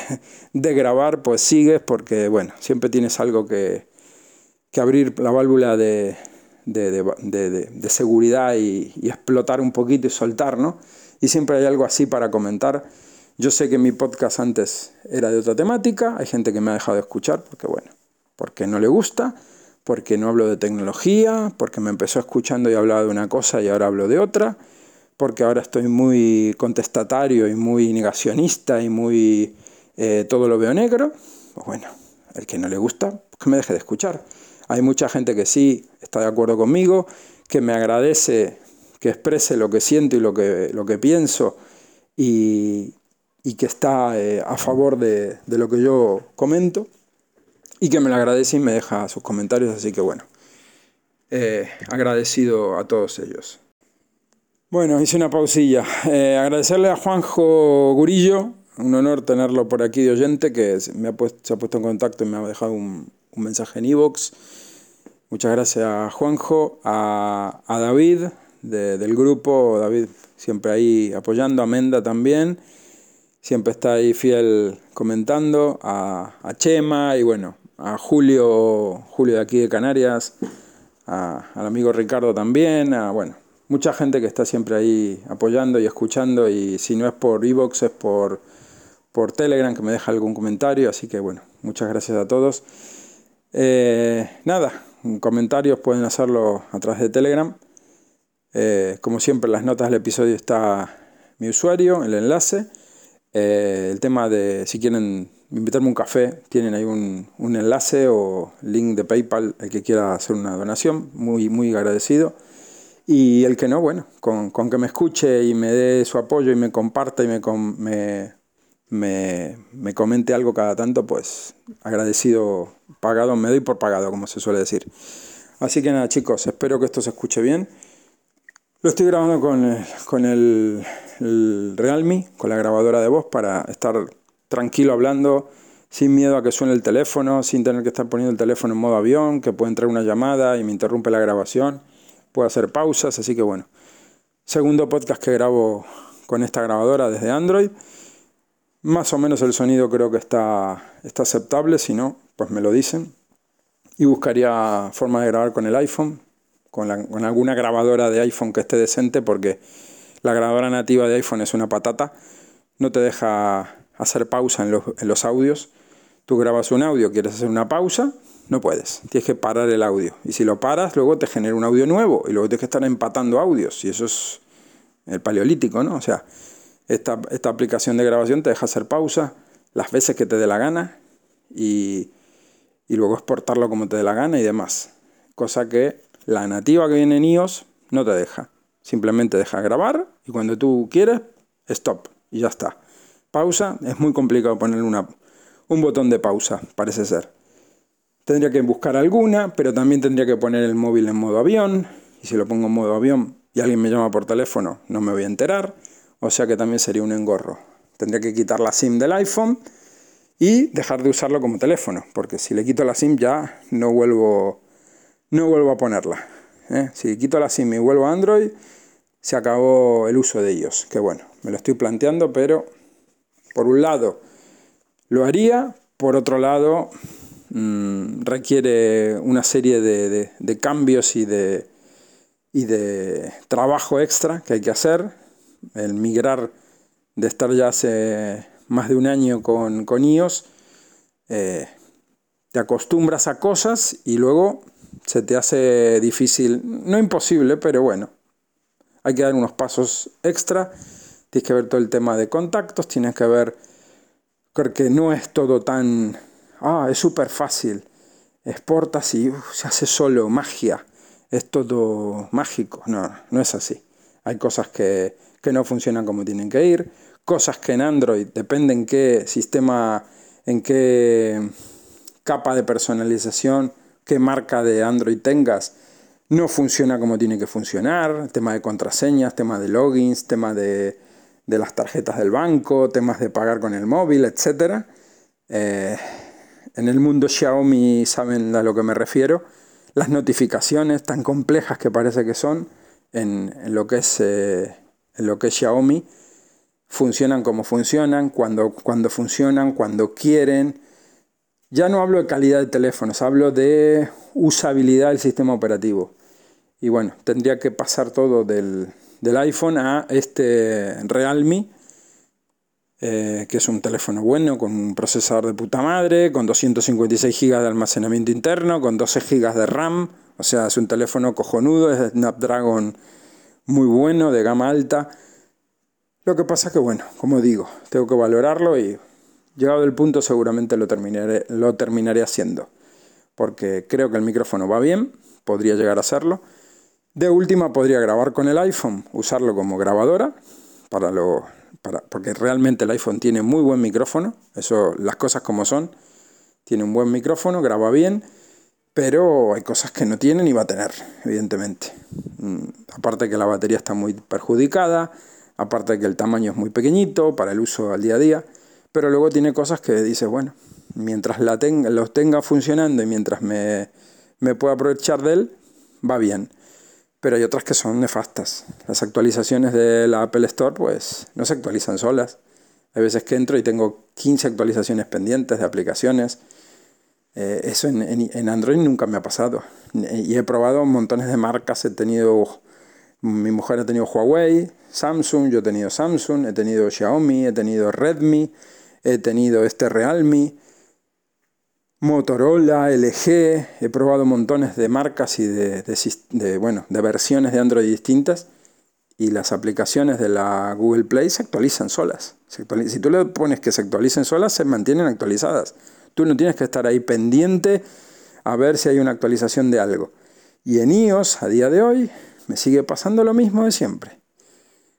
grabar, pues sigues porque, bueno, siempre tienes algo que, abrir la válvula de, seguridad y, explotar un poquito y soltar, ¿no? Y siempre hay algo así para comentar. Yo sé que mi podcast antes era de otra temática, hay gente que me ha dejado de escuchar porque, bueno, porque no le gusta, porque no hablo de tecnología, porque me empezó escuchando y hablaba de una cosa y ahora hablo de otra, porque ahora estoy muy contestatario y muy negacionista y muy eh, todo lo veo negro. Pues bueno, el que no le gusta, que me deje de escuchar. Hay mucha gente que sí está de acuerdo conmigo, que me agradece que exprese lo que siento y lo que, lo que pienso y, y que está eh, a favor de, lo que yo comento y que me lo agradece y me deja sus comentarios, así que bueno, eh, agradecido a todos ellos. Bueno, hice una pausilla. Eh, agradecerle a Juanjo Gurillo, un honor tenerlo por aquí de oyente, que me ha puesto, se ha puesto en contacto y me ha dejado un, mensaje en iVoox. Muchas gracias a Juanjo, a, David del grupo, David siempre ahí apoyando, a Menda también, siempre está ahí fiel comentando, a, a Chema y bueno, a Julio, Julio de aquí de Canarias, al amigo Ricardo también, a bueno, mucha gente que está siempre ahí apoyando y escuchando y si no es por Evox es por, por Telegram que me deja algún comentario, así que bueno, muchas gracias a todos. Eh, nada, comentarios pueden hacerlo a través de Telegram. Eh, como siempre, en las notas del episodio está mi usuario, el enlace. Eh, el tema de si quieren invitarme un café, tienen ahí un, un, enlace o link de PayPal, el que quiera hacer una donación, muy, muy agradecido. Y el que no, bueno, con, con, que me escuche y me dé su apoyo y me comparta y me, me, me, me, comente algo cada tanto, pues agradecido, pagado, me doy por pagado, como se suele decir. Así que nada, chicos, espero que esto se escuche bien. Lo estoy grabando con con el, el Realme, con la grabadora de voz, para estar tranquilo hablando, sin miedo a que suene el teléfono, sin tener que estar poniendo el teléfono en modo avión, que puede entrar una llamada y me interrumpe la grabación puedo hacer pausas, así que bueno. Segundo podcast que grabo con esta grabadora desde Android. Más o menos el sonido creo que está, está aceptable, si no, pues me lo dicen. Y buscaría forma de grabar con el iPhone, con, alguna grabadora de iPhone que esté decente, porque la grabadora nativa de iPhone es una patata. No te deja hacer pausa en los, en los audios. Tú grabas un audio, quieres hacer una pausa, no puedes. Tienes que parar el audio. Y si lo paras, luego te genera un audio nuevo. Y luego tienes que estar empatando audios. Y eso es el paleolítico, ¿no? O sea, esta, esta aplicación de grabación te deja hacer pausa las veces que te dé la gana. Y, y luego exportarlo como te dé la gana y demás. Cosa que la nativa que viene en iOS no te deja. Simplemente deja grabar y cuando tú quieres, stop. Y ya está. Pausa, es muy complicado ponerle una, un botón de pausa, parece ser. Tendría que buscar alguna, pero también tendría que poner el móvil en modo avión. Y si lo pongo en modo avión y alguien me llama por teléfono, no me voy a enterar. O sea que también sería un engorro. Tendría que quitar la SIM del iPhone y dejar de usarlo como teléfono, porque si le quito la SIM ya no vuelvo, no vuelvo a ponerla. ¿eh? Si quito la SIM y vuelvo a Android, se acabó el uso de ellos. Que bueno, me lo estoy planteando, pero por un lado lo haría, por otro lado Mm, requiere una serie de, cambios y de, y de trabajo extra que hay que hacer. El migrar de estar ya hace más de un año con, con iOS, eh, te acostumbras a cosas y luego se te hace difícil, no imposible, pero bueno, hay que dar unos pasos extra. Tienes que ver todo el tema de contactos, tienes que ver, creo que no es todo tan ah, es súper fácil, exportas y se hace solo, magia, es todo mágico. No, no es así. Hay cosas que, que no funcionan como tienen que ir, cosas que en Android, depende en qué sistema, en qué capa de personalización, qué marca de Android tengas, no funciona como tiene que funcionar, tema de contraseñas, tema de logins, tema de, de las tarjetas del banco, temas de pagar con el móvil, etc. Eh, en el mundo Xiaomi saben a lo que me refiero. Las notificaciones tan complejas que parece que son en, lo, que es, eh, en lo que Xiaomi funcionan como funcionan, cuando, cuando funcionan, cuando quieren. Ya no hablo de calidad de teléfonos, hablo de usabilidad del sistema operativo. Y bueno, tendría que pasar todo del, del iPhone a este Realme eh, que es un teléfono bueno, con un procesador de puta madre, con 256 GB de almacenamiento interno, con 12 GB de RAM, o sea, es un teléfono cojonudo, es de Snapdragon muy bueno, de gama alta. Lo que pasa que, bueno, como digo, tengo que valorarlo y llegado el punto seguramente lo terminaré, lo terminaré haciendo, porque creo que el micrófono va bien, podría llegar a serlo. De última podría grabar con el iPhone, usarlo como grabadora para porque realmente el iPhone tiene muy buen micrófono, eso las cosas como son, tiene un buen micrófono, graba bien, pero hay cosas que no tiene ni va a tener, evidentemente. Mm, aparte que la batería está muy perjudicada, aparte que el tamaño es muy pequeñito para el uso al día a día, pero luego tiene cosas que dice, bueno, mientras la tenga, los tenga funcionando y mientras me, me pueda aprovechar de él, va bien. Pero hay otras que son nefastas. Las actualizaciones de la Apple Store, pues, no se actualizan solas. Hay veces que entro y tengo 15 actualizaciones pendientes de aplicaciones eh, eso en, Android nunca me ha pasado. Y he probado montones de marcas. He tenido, mi mujer ha tenido Huawei, Samsung, yo he tenido Samsung, he tenido Xiaomi, he tenido Redmi, he tenido este Realme, Motorola, LG. He probado montones de marcas y de, bueno, de versiones de Android distintas. Y las aplicaciones de la Google Play se actualizan solas. si tú le pones que se actualicen solas, se mantienen actualizadas. Tú no tienes que estar ahí pendiente a ver si hay una actualización de algo. Y en iOS, a día de hoy, me sigue pasando lo mismo de siempre.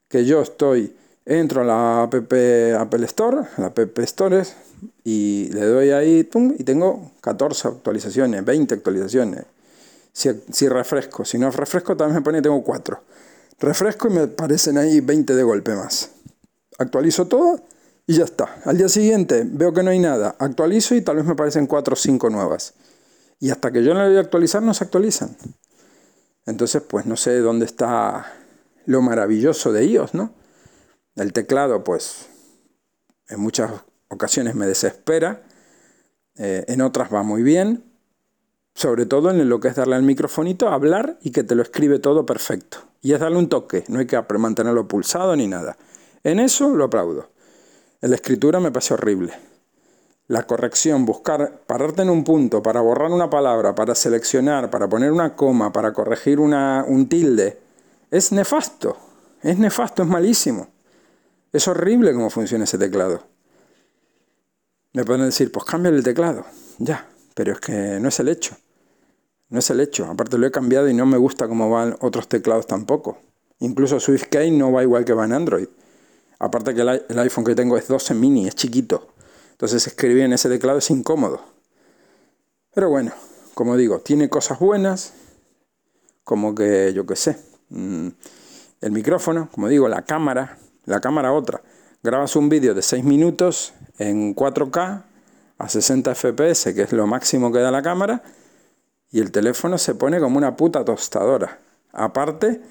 Que yo estoy, entro a la app Apple Store, a la App Stores, y le doy ahí, y tengo 14 actualizaciones, 20 actualizaciones. Si, si, refresco, si no refresco, también me pone tengo 4. Refresco y me aparecen ahí 20 de golpe más. Actualizo todo y ya está. Al día siguiente veo que no hay nada, actualizo y tal vez me aparecen cuatro o cinco nuevas. Y hasta que yo no le voy a actualizar, no se actualizan. Entonces, pues no sé dónde está lo maravilloso de iOS, ¿no? El teclado, pues, en muchas ocasiones me desespera, eh, en otras va muy bien, sobre todo en lo que es darle al microfonito, hablar y que te lo escribe todo perfecto. Y es darle un toque, no hay que mantenerlo pulsado ni nada. En eso lo aplaudo. En la escritura me parece horrible. La corrección, buscar, pararte en un punto para borrar una palabra, para seleccionar, para poner una coma, para corregir una, un tilde, es nefasto. Es nefasto, es malísimo. Es horrible cómo funciona ese teclado. Me pueden decir, pues cambia el teclado. Ya, pero es que no es el hecho. No es el hecho. Aparte lo he cambiado y no me gusta cómo van otros teclados tampoco. Incluso SwiftKey no va igual que va en Android. Aparte que el, iPhone que tengo es 12 mini, es chiquito. Entonces escribir en ese teclado es incómodo. Pero bueno, como digo, tiene cosas buenas, como que yo qué sé, mm, el micrófono, como digo, la cámara, la cámara otra. Grabas un vídeo de 6 minutos en 4K a 60 FPS, que es lo máximo que da la cámara, y el teléfono se pone como una puta tostadora. Aparte,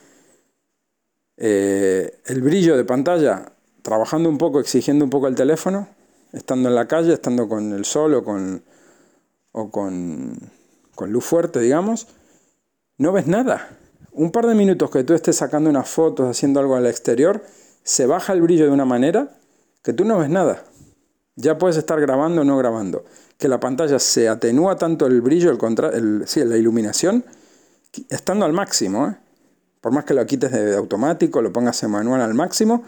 eh, el brillo de pantalla trabajando un poco, exigiendo un poco el teléfono, estando en la calle, estando con el sol o con, o con, con luz fuerte, digamos, no ves nada. Un par de minutos que tú estés sacando unas fotos, haciendo algo al exterior, se baja el brillo de una manera que tú no ves nada. Ya puedes estar grabando o no grabando. Que la pantalla se atenúa tanto el brillo, el, sí, la iluminación, estando al máximo. ¿eh? Por más que lo quites de automático, lo pongas en manual al máximo,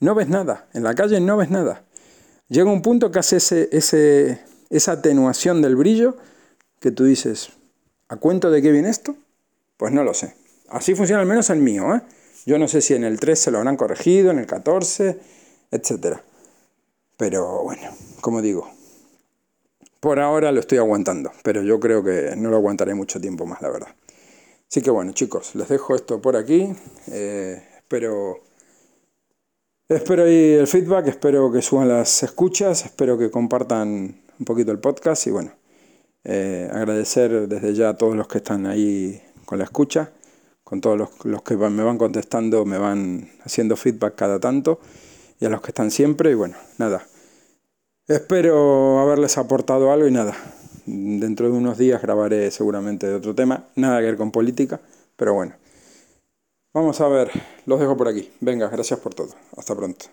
no ves nada, en la calle no ves nada. Llega un punto que hace ese, esa atenuación del brillo que tú dices, ¿a cuento de qué viene esto? Pues no lo sé. Así funciona al menos el mío. ¿eh? Yo no sé si en el 3 se lo habrán corregido, en el 14, etc. Pero bueno, como digo, por ahora lo estoy aguantando, pero yo creo que no lo aguantaré mucho tiempo más, la verdad. Así que bueno, chicos, les dejo esto por aquí. Eh, espero Espero ahí el feedback, espero que suban las escuchas, espero que compartan un poquito el podcast y bueno, eh, agradecer desde ya a todos los que están ahí con la escucha, con todos los, que me van contestando, me van haciendo feedback cada tanto y a los que están siempre y bueno, nada. Espero haberles aportado algo y nada. Dentro de unos días grabaré seguramente de otro tema, nada que ver con política, pero bueno. Vamos a ver, los dejo por aquí. Venga, gracias por todo. Hasta pronto.